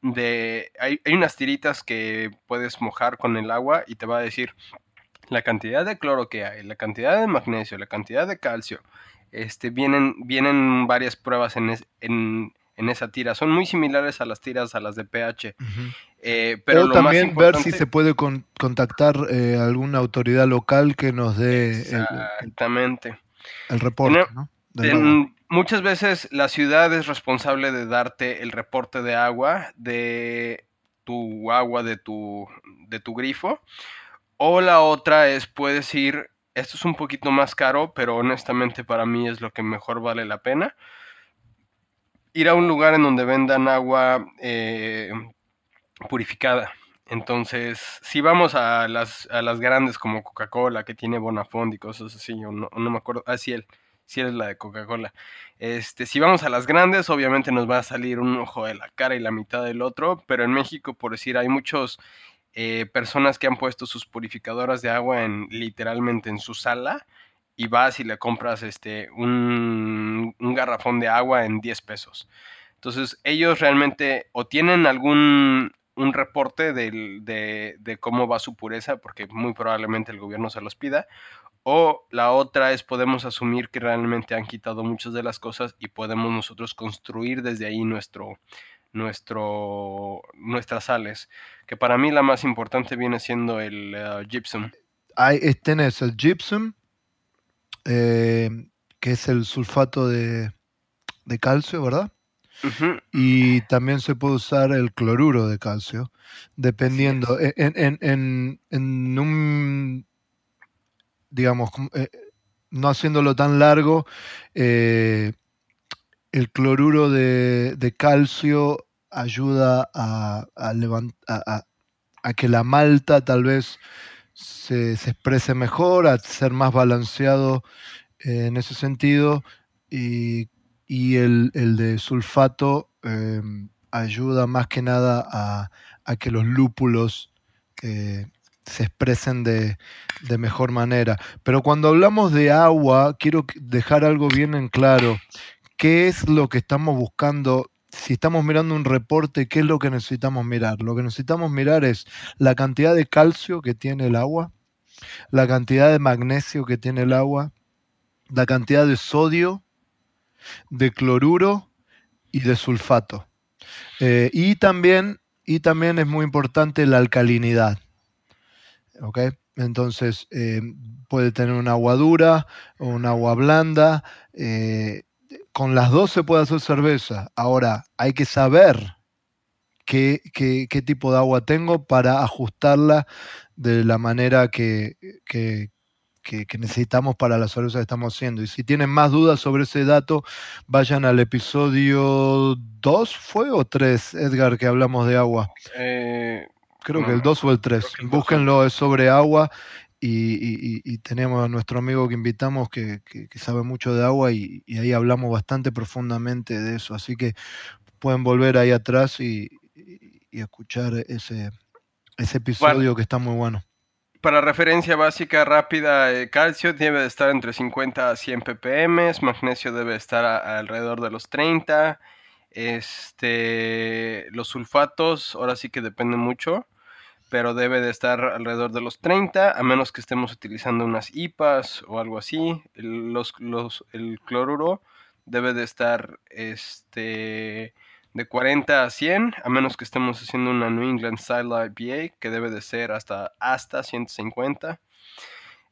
De, hay, hay unas tiritas que puedes mojar con el agua y te va a decir la cantidad de cloro que hay, la cantidad de magnesio, la cantidad de calcio. Este, vienen, vienen varias pruebas en, en, en esa tira. Son muy similares a las tiras, a las de pH. Eh, pero también ver si se puede contactar eh, alguna autoridad local que nos dé Exactamente. el, reporte. muchas veces la ciudad es responsable de darte el reporte de agua, de tu agua, de tu, de tu grifo. O la otra es, puedes ir, esto es un poquito más caro, pero honestamente para mí es lo que mejor vale la pena ir a un lugar en donde vendan agua eh, purificada. Entonces, si vamos a las, a las grandes como Coca-Cola, que tiene Bonafont y cosas así, o no, no me acuerdo, ah, sí, él, sí es la de Coca-Cola. Este, si vamos a las grandes, obviamente nos va a salir un ojo de la cara y la mitad del otro, pero en México, por decir, hay muchos eh, personas que han puesto sus purificadoras de agua en literalmente en su sala y vas y le compras este, un, garrafón de agua en 10 pesos. Entonces ellos realmente o tienen algún un reporte de, de, cómo va su pureza, porque muy probablemente el gobierno se los pida, o la otra es podemos asumir que realmente han quitado muchas de las cosas y podemos nosotros construir desde ahí nuestro, nuestro, nuestras sales, que para mí la más importante viene siendo el uh, gypsum. Hay, tenés el gypsum, eh, que es el sulfato de, de calcio, ¿verdad? Y también se puede usar el cloruro de calcio, dependiendo, en, en- en- en un, digamos, eh, no haciéndolo tan largo, eh, el cloruro de, de calcio ayuda a, a a- que la malta tal vez se, se exprese mejor, a ser más balanceado eh, en ese sentido. Y, y el, el de sulfato eh, ayuda más que nada a, que los lúpulos eh, se expresen de, de mejor manera. Pero cuando hablamos de agua, quiero dejar algo bien en claro. ¿Qué es lo que estamos buscando? Si estamos mirando un reporte, ¿qué es lo que necesitamos mirar? Lo que necesitamos mirar es la cantidad de calcio que tiene el agua, la cantidad de magnesio que tiene el agua, la cantidad de sodio, de cloruro y de sulfato. Eh, y, también, y también es muy importante la alcalinidad. ¿ok? Entonces, eh, puede tener un agua dura o un agua blanda. eh, con las dos se puede hacer cerveza. Ahora, hay que saber qué, qué- qué tipo de agua tengo para ajustarla de la manera que, que- que- que necesitamos para la cerveza que estamos haciendo. Y si tienen más dudas sobre ese dato, vayan al episodio 2, ¿fue o 3, Edgar, que hablamos de agua? Eh, Creo No, que el 2 o el 3. creo que el dos. Búsquenlo, es sobre agua. Y, y- y- y tenemos a nuestro amigo que invitamos que, que- que sabe mucho de agua y, y ahí hablamos bastante profundamente de eso. Así que pueden volver ahí atrás y, escuchar ese, ese episodio que está muy bueno. Para referencia básica rápida, eh, calcio debe de estar entre 50 a 100 ppm, magnesio debe estar a- alrededor de los 30, este, los sulfatos ahora sí que depende mucho, pero debe de estar alrededor de los 30, a menos que estemos utilizando unas IPAs o algo así. El, los- los- el cloruro debe de estar este, de 40 a 100, a menos que estemos haciendo una New England Style IPA, que debe de ser hasta, hasta 150.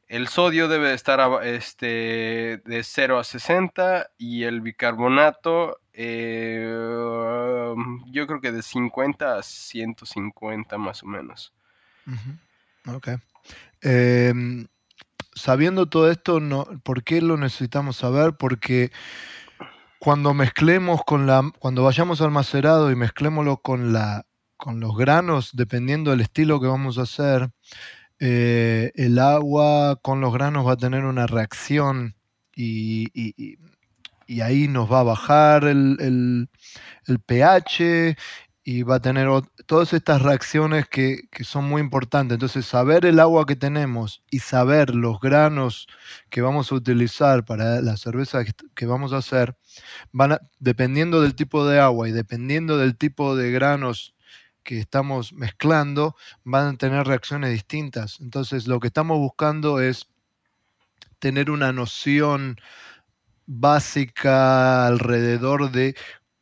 El sodio debe de estar este, de 0 a 60 y el bicarbonato eh, yo creo que de 50 a 150 más o menos. Ok. Em, sabiendo todo esto, no, ¿por qué lo necesitamos saber? Porque cuando mezclemos con la, cuando vayamos al macerado y mezclémoslo con la, con los granos, dependiendo del estilo que vamos a hacer, eh, el agua con los granos va a tener una reacción y- y ahí nos va a bajar el, el- pH y va a tener todas estas reacciones que, que son muy importantes. Entonces, saber el agua que tenemos y saber los granos que vamos a utilizar para la cerveza que, vamos a hacer, van dependiendo del tipo de agua y dependiendo del tipo de granos que estamos mezclando, van a tener reacciones distintas. Entonces, lo que estamos buscando es tener una noción básica alrededor de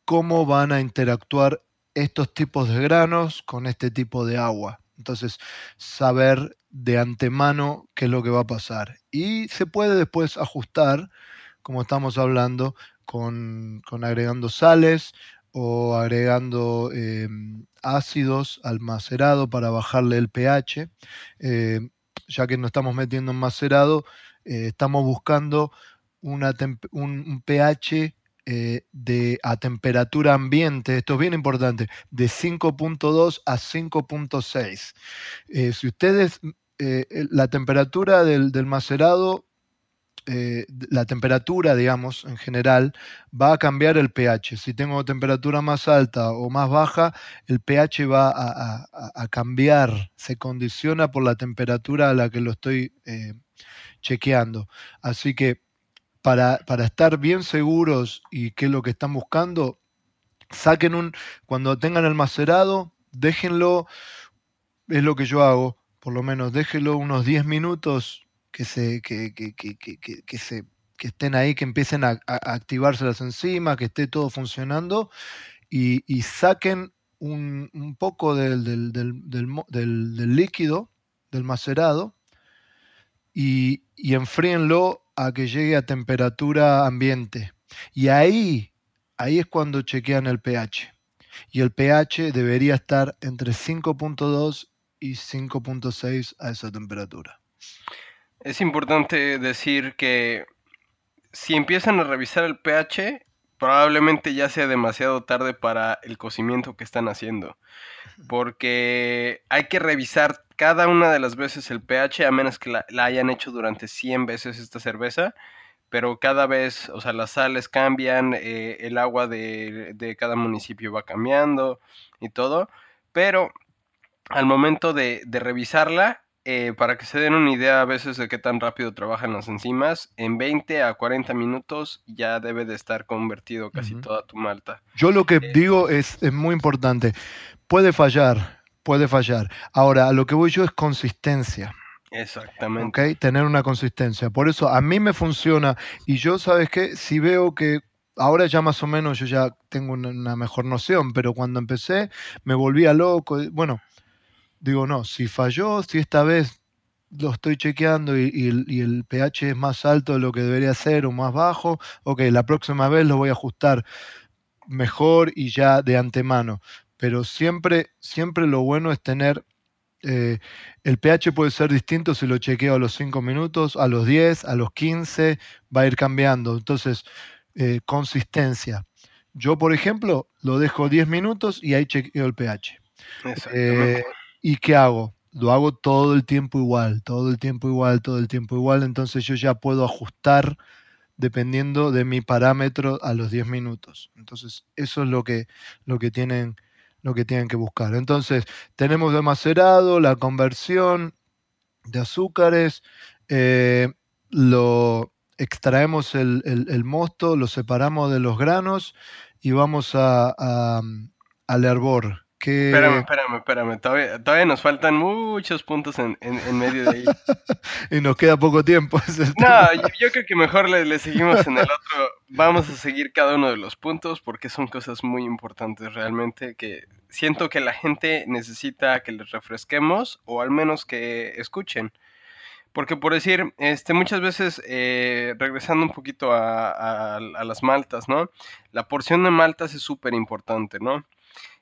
cómo van a interactuar estos tipos de granos con este tipo de agua. Entonces, saber de antemano qué es lo que va a pasar. Y se puede después ajustar, como estamos hablando, con, con agregando sales o agregando eh, ácidos al macerado para bajarle el pH. Eh, ya que no estamos metiendo en macerado, eh, estamos buscando una un, pH eh, de, a temperatura ambiente, esto es bien importante, de 5.2 a 5.6. Eh, si ustedes, eh, el- la temperatura del, del macerado, eh, la temperatura, digamos, en general, va a cambiar el pH. Si tengo temperatura más alta o más baja, el pH va a, a- cambiar, se condiciona por la temperatura a la que lo estoy eh, chequeando. Así que para, estar bien seguros y qué es lo que están buscando, saquen un, cuando tengan el macerado, déjenlo, es lo que yo hago, por lo menos déjenlo unos 10 minutos que se, que, que- que- que- se, que estén ahí, que empiecen a, activarse las enzimas, que esté todo funcionando y, saquen un, un poco del, del- del- del líquido, del macerado, y, y enfríenlo a que llegue a temperatura ambiente. Y ahí, ahí es cuando chequean el pH. Y el pH debería estar entre 5.2 y 5.6 a esa temperatura. Es importante decir que si empiezan a revisar el pH, probablemente ya sea demasiado tarde para el cocimiento que están haciendo. Porque hay que revisar cada una de las veces el pH, a menos que la, hayan hecho durante 100 veces esta cerveza. Pero cada vez, o sea, las sales cambian, eh, el agua de, cada municipio va cambiando y todo. Pero al momento de, de revisarla, eh, para que se den una idea a veces de qué tan rápido trabajan las enzimas, en 20 a 40 minutos ya debe de estar convertido casi toda tu malta. Yo lo que eh, digo es, es muy importante. Puede fallar, puede fallar. Ahora, a lo que voy yo es consistencia. Exactamente. ¿okay? Tener una consistencia. Por eso a mí me funciona. Y yo, ¿sabes qué? Si veo que ahora ya más o menos yo ya tengo una, mejor noción, pero cuando empecé me volvía loco. Bueno, digo, no, si falló, si esta vez lo estoy chequeando y, el, pH es más alto de lo que debería ser o más bajo, ok, la próxima vez lo voy a ajustar mejor y ya de antemano. Pero siempre, siempre lo bueno es tener, eh, el pH puede ser distinto si lo chequeo a los 5 minutos, a los 10, a los 15, va a ir cambiando. Entonces, eh, consistencia. Yo, por ejemplo, lo dejo 10 minutos y ahí chequeo el pH. Eh, ¿Y qué hago? Lo hago todo el tiempo igual, todo el tiempo igual, todo el tiempo igual. Entonces yo ya puedo ajustar dependiendo de mi parámetro a los 10 minutos. Entonces eso es lo que, lo que, tienen, lo que tienen que buscar. Entonces tenemos de macerado, la conversión de azúcares, eh, lo extraemos el, mosto, lo separamos de los granos y vamos a, al hervor, Espérame, espérame, espérame. Todavía, nos faltan muchos puntos en, medio de ahí. y nos queda poco tiempo. no, yo, creo que mejor le, seguimos en el otro. Vamos a seguir cada uno de los puntos porque son cosas muy importantes realmente que siento que la gente necesita que les refresquemos o al menos que escuchen. Porque por decir, este, muchas veces, eh, regresando un poquito a, a las maltas, ¿no? La porción de maltas es súper importante, ¿no?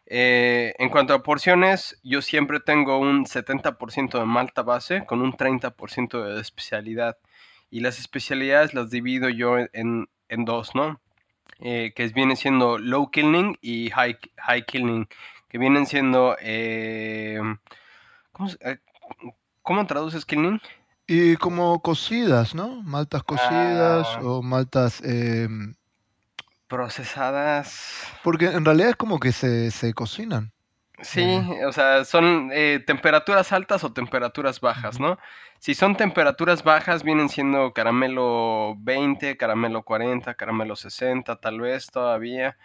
Eh, en cuanto a porciones, yo siempre tengo un 70% de malta base con un 30% de especialidad. Y las especialidades las divido yo en, dos, ¿no? Eh, que viene siendo low killing y high, high killing, que vienen siendo... Eh, ¿cómo, traduces killing? Y como cocidas, ¿no? Maltas cocidas ah. o maltas em, procesadas. Porque en realidad es como que se, se cocinan. Sí, o sea, son eh, temperaturas altas o temperaturas bajas, ¿no? Si son temperaturas bajas, vienen siendo caramelo 20, caramelo 40, caramelo 60, tal vez todavía.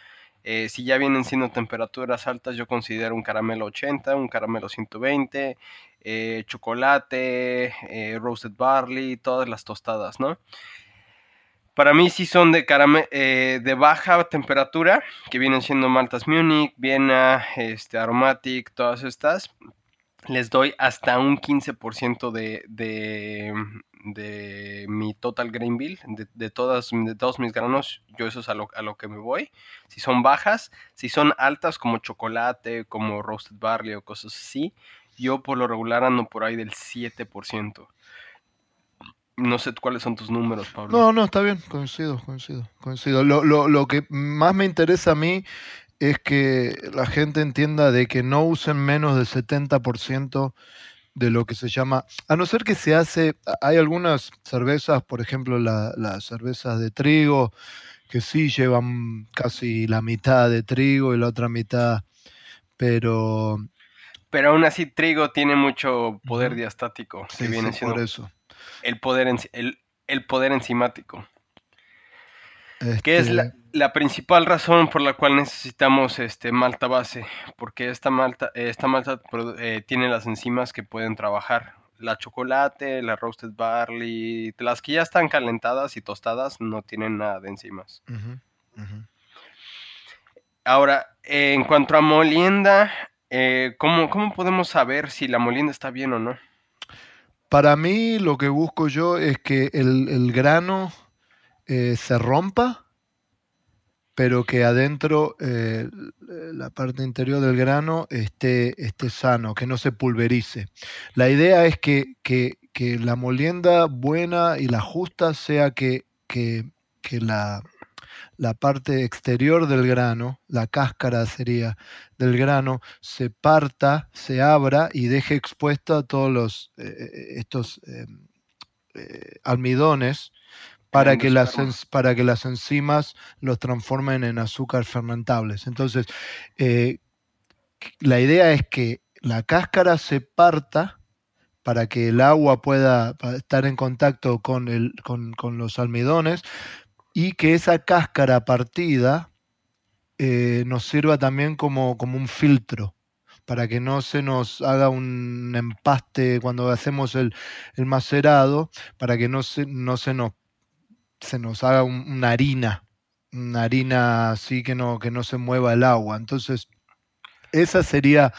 Eh, si ya vienen siendo temperaturas altas, yo considero un caramelo 80, un caramelo 120, eh, chocolate, roasted barley, todas las tostadas, ¿no? Para mí sí son de, eh, de baja temperatura, que vienen siendo maltas Munich, Viena, este, Aromatic, todas estas. Les doy hasta un 15% de, de, de, mi total grain bill, de, de, todas, de todos mis granos. Yo eso es a lo, a lo que me voy. Si son bajas, si son altas como chocolate, como roasted barley o cosas así, yo por lo regular ando por ahí del 7%. No sé cuáles son tus números, Pablo. No, no, está bien, coincido, coincido, coincido. Lo, lo, lo que más me interesa a mí es que la gente entienda de que no usen menos del 70% de lo que se llama, a no ser que se hace, hay algunas cervezas, por ejemplo las cervezas de trigo, que sí llevan casi la mitad de trigo y la otra mitad, pero... Pero aún así trigo tiene mucho poder diastático, sí, viene siendo... por eso el poder, el, el poder enzimático. Que es la, este principal razón por la cual necesitamos este malta base, porque esta malta, esta malta eh, tiene las enzimas que pueden trabajar. La chocolate, la roasted barley, las que ya están calentadas y tostadas no tienen nada de enzimas. Ahora, en cuanto a molienda, eh, ¿cómo, ¿cómo podemos saber si la molienda está bien o no? Para mí lo que busco yo es que el, grano eh, se rompa, pero que adentro eh, la parte interior del grano esté, esté, sano, que no se pulverice. La idea es que, que, que la molienda buena y la justa sea que, que la, la parte exterior del grano, la cáscara sería del grano, se parta, se abra y deje expuesta todos los, eh, eh, estos eh, almidones para que, las, para que las enzimas los transformen en azúcar fermentables. Entonces, la idea es que la cáscara se parta para que el agua pueda estar en contacto con, el, con, con los almidones, y que esa cáscara partida eh, nos sirva también como, como, un filtro para que no se nos haga un empaste cuando hacemos el, macerado, para que no se, no se, nos, se nos haga una harina, una harina así que no, que no se mueva el agua. Entonces, esa sería,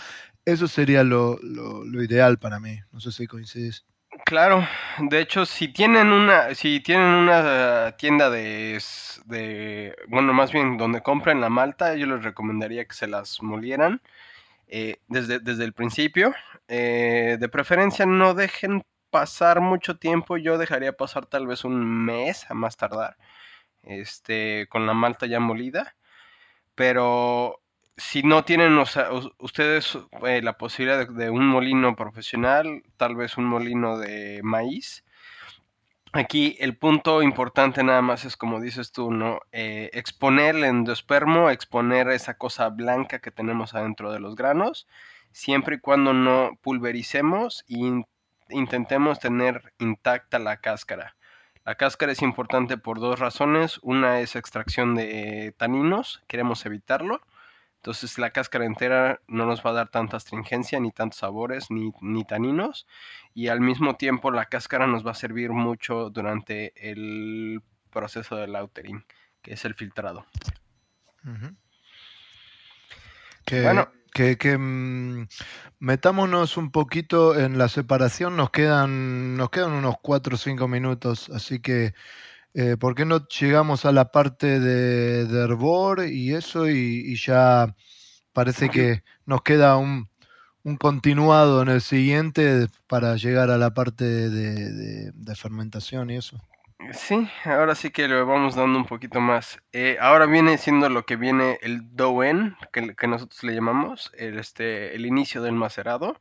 eso sería lo, lo ideal para mí. No sé si coincides. Claro, de hecho, si tienen una, si tienen una tienda de, de, bueno, más bien donde compren la malta, yo les recomendaría que se las molieran eh, desde, desde el principio. Eh, de preferencia, no dejen pasar mucho tiempo. Yo dejaría pasar tal vez un mes a más tardar, este, con la malta ya molida. Pero si no tienen ustedes eh, la posibilidad de, un molino profesional, tal vez un molino de maíz, aquí el punto importante nada más es como dices tú, ¿no? Eh, exponer el endospermo, exponer esa cosa blanca que tenemos adentro de los granos, siempre y cuando no pulvericemos e intentemos tener intacta la cáscara. La cáscara es importante por dos razones. Una es extracción de taninos, queremos evitarlo. Entonces la cáscara entera no nos va a dar tanta astringencia, ni tantos sabores, ni, ni taninos. Y al mismo tiempo la cáscara nos va a servir mucho durante el proceso del lautering, que es el filtrado. bueno. que, que mm, metámonos un poquito en la separación, nos quedan, nos quedan unos 4 o 5 minutos, así que eh, ¿por qué no llegamos a la parte de, de hervor y eso y, ya parece que nos queda un, continuado en el siguiente para llegar a la parte de, fermentación y eso? Sí, ahora sí que le vamos dando un poquito más. Eh, ahora viene siendo lo que viene el doen, que, que nosotros le llamamos, el, este, el inicio del macerado.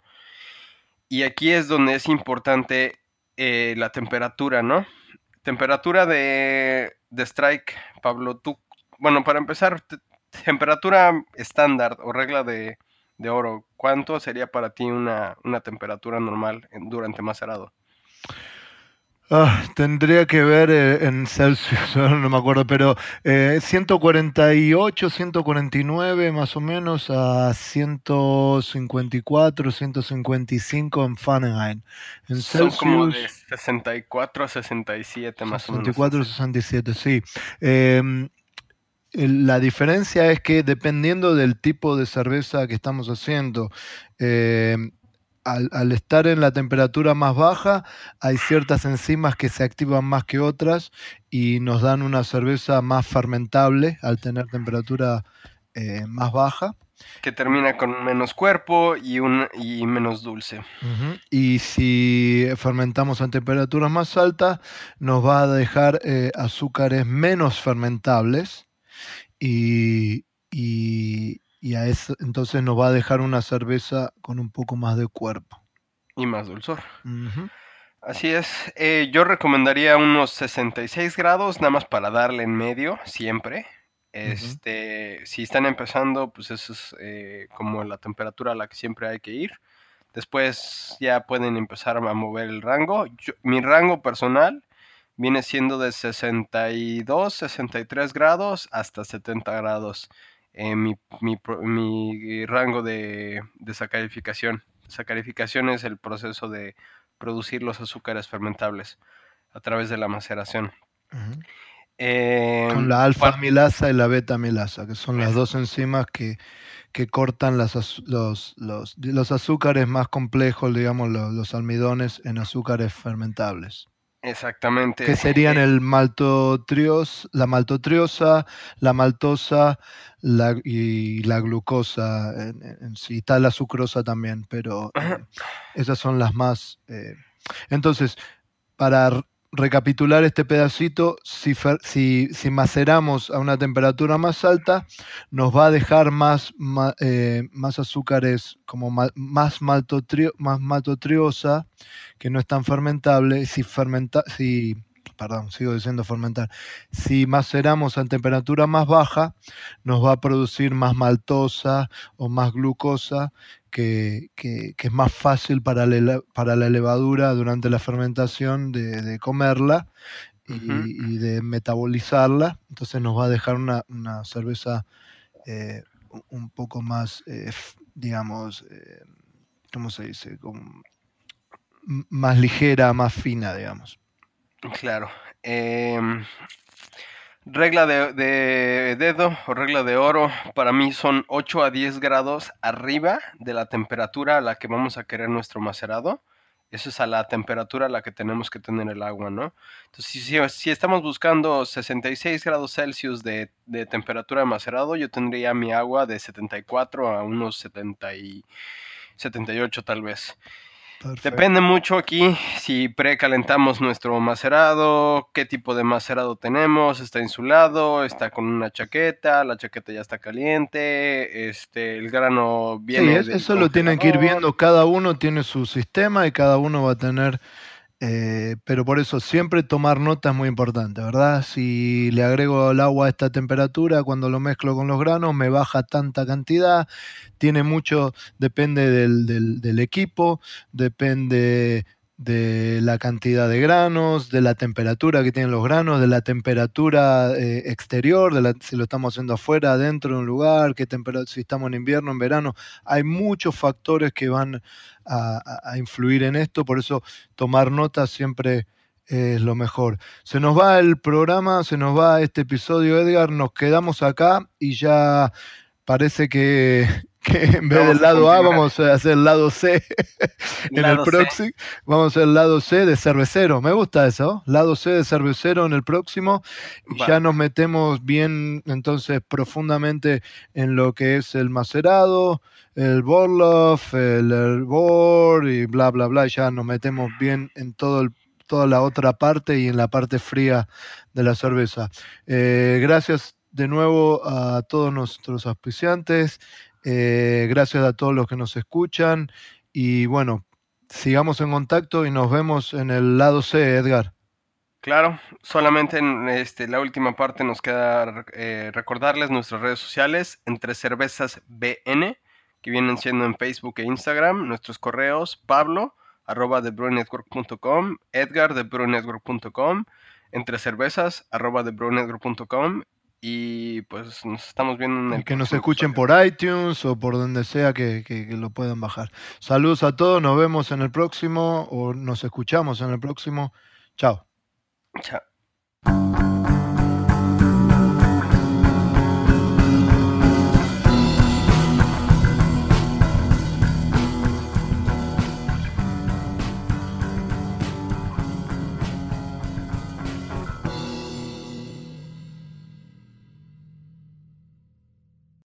Y aquí es donde es importante eh, la temperatura, ¿no? Temperatura de, de strike, Pablo, tú, bueno, para empezar, temperatura estándar o regla de, de, oro, ¿cuánto sería para ti una, una temperatura normal durante macerado? Ah, tendría que ver eh, en Celsius, no me acuerdo, pero eh, 148, 149 más o menos a 154, 155 en Fahrenheit. En Son como de 64 a 67 más o menos. 64 a 67, sí. Em, la diferencia es que dependiendo del tipo de cerveza que estamos haciendo, eh, al, estar en la temperatura más baja, hay ciertas enzimas que se activan más que otras y nos dan una cerveza más fermentable al tener temperatura eh, más baja. Que termina con menos cuerpo y, un, y menos dulce. Y si fermentamos a temperaturas más altas, nos va a dejar eh, azúcares menos fermentables y, y a eso, entonces nos va a dejar una cerveza con un poco más de cuerpo. Y más dulzor. Así es. Eh, yo recomendaría unos 66 grados, nada más para darle en medio, siempre. Este, Si están empezando, pues eso es eh, como la temperatura a la que siempre hay que ir. Después ya pueden empezar a mover el rango. mi rango personal viene siendo de 62, 63 grados hasta 70 grados mi, mi, rango de, de sacarificación. Sacarificación es el proceso de producir los azúcares fermentables a través de la maceración. Con la alfa milasa y la beta milasa, que son las dos enzimas que, que cortan las, los, los, los, azúcares más complejos, digamos, los, los almidones en azúcares fermentables. Exactamente. Que serían el maltotrios, la maltotriosa, la maltosa la, y la glucosa en, sí. Está la sucrosa también, pero eh, esas son las más. Eh, entonces, para recapitular este pedacito, si, si, maceramos a una temperatura más alta, nos va a dejar más, eh, más, azúcares como más, más maltotriosa, que no es tan fermentable. Si, fermenta, si perdón, sigo diciendo fermentar, si maceramos a temperatura más baja, nos va a producir más maltosa o más glucosa, que, es más fácil para la, para la levadura durante la fermentación de, comerla y, de metabolizarla. Entonces nos va a dejar una, cerveza eh, un poco más, eh, digamos, eh, ¿cómo se dice? más ligera, más fina, digamos. Claro. Em, regla de, dedo o regla de oro, para mí son 8 a 10 grados arriba de la temperatura a la que vamos a querer nuestro macerado. Esa es a la temperatura a la que tenemos que tener el agua, ¿no? Entonces, si, si estamos buscando 66 grados Celsius de, de, temperatura de macerado, yo tendría mi agua de 74 a unos 70 y 78 tal vez. Depende mucho aquí si precalentamos nuestro macerado, qué tipo de macerado tenemos, está insulado, está con una chaqueta, la chaqueta ya está caliente, este, el grano viene. Sí, eso lo tienen que ir viendo, cada uno tiene su sistema y cada uno va a tener eh, pero por eso siempre tomar nota es muy importante, ¿verdad? Si le agrego el agua a esta temperatura, cuando lo mezclo con los granos, me baja tanta cantidad. Tiene mucho, depende del, del equipo, depende de la cantidad de granos, de la temperatura que tienen los granos, de la temperatura eh, exterior, de si lo estamos haciendo afuera, dentro de un lugar, qué si estamos en invierno, en verano. Hay muchos factores que van a, influir en esto, por eso tomar notas siempre es lo mejor. Se nos va el programa, se nos va este episodio, Edgar, nos quedamos acá y ya parece que, que en vez del lado A vamos a hacer el lado C en el próximo. Vamos a hacer el lado C de cervecero. Me gusta eso. Lado C de cervecero en el próximo. Ya nos metemos bien entonces profundamente en lo que es el macerado, el Borloff, el Herbor y bla, bla, bla. Ya nos metemos bien en todo toda la otra parte y en la parte fría de la cerveza. Eh, gracias de nuevo a todos nuestros auspiciantes. Eh, gracias a todos los que nos escuchan. Y bueno, sigamos en contacto y nos vemos en el lado C, Edgar. Claro, solamente en este, la última parte nos queda eh, recordarles nuestras redes sociales, entre cervezas BN, que vienen siendo en Facebook e Instagram, nuestros correos, Pablo, arroba Edgar, thebrewingnetwork.com, entre cervezas, arroba y pues nos estamos viendo en el. Que nos escuchen por iTunes o por donde sea que, que, lo puedan bajar. Saludos a todos, nos vemos en el próximo o nos escuchamos en el próximo. Chao. Chao.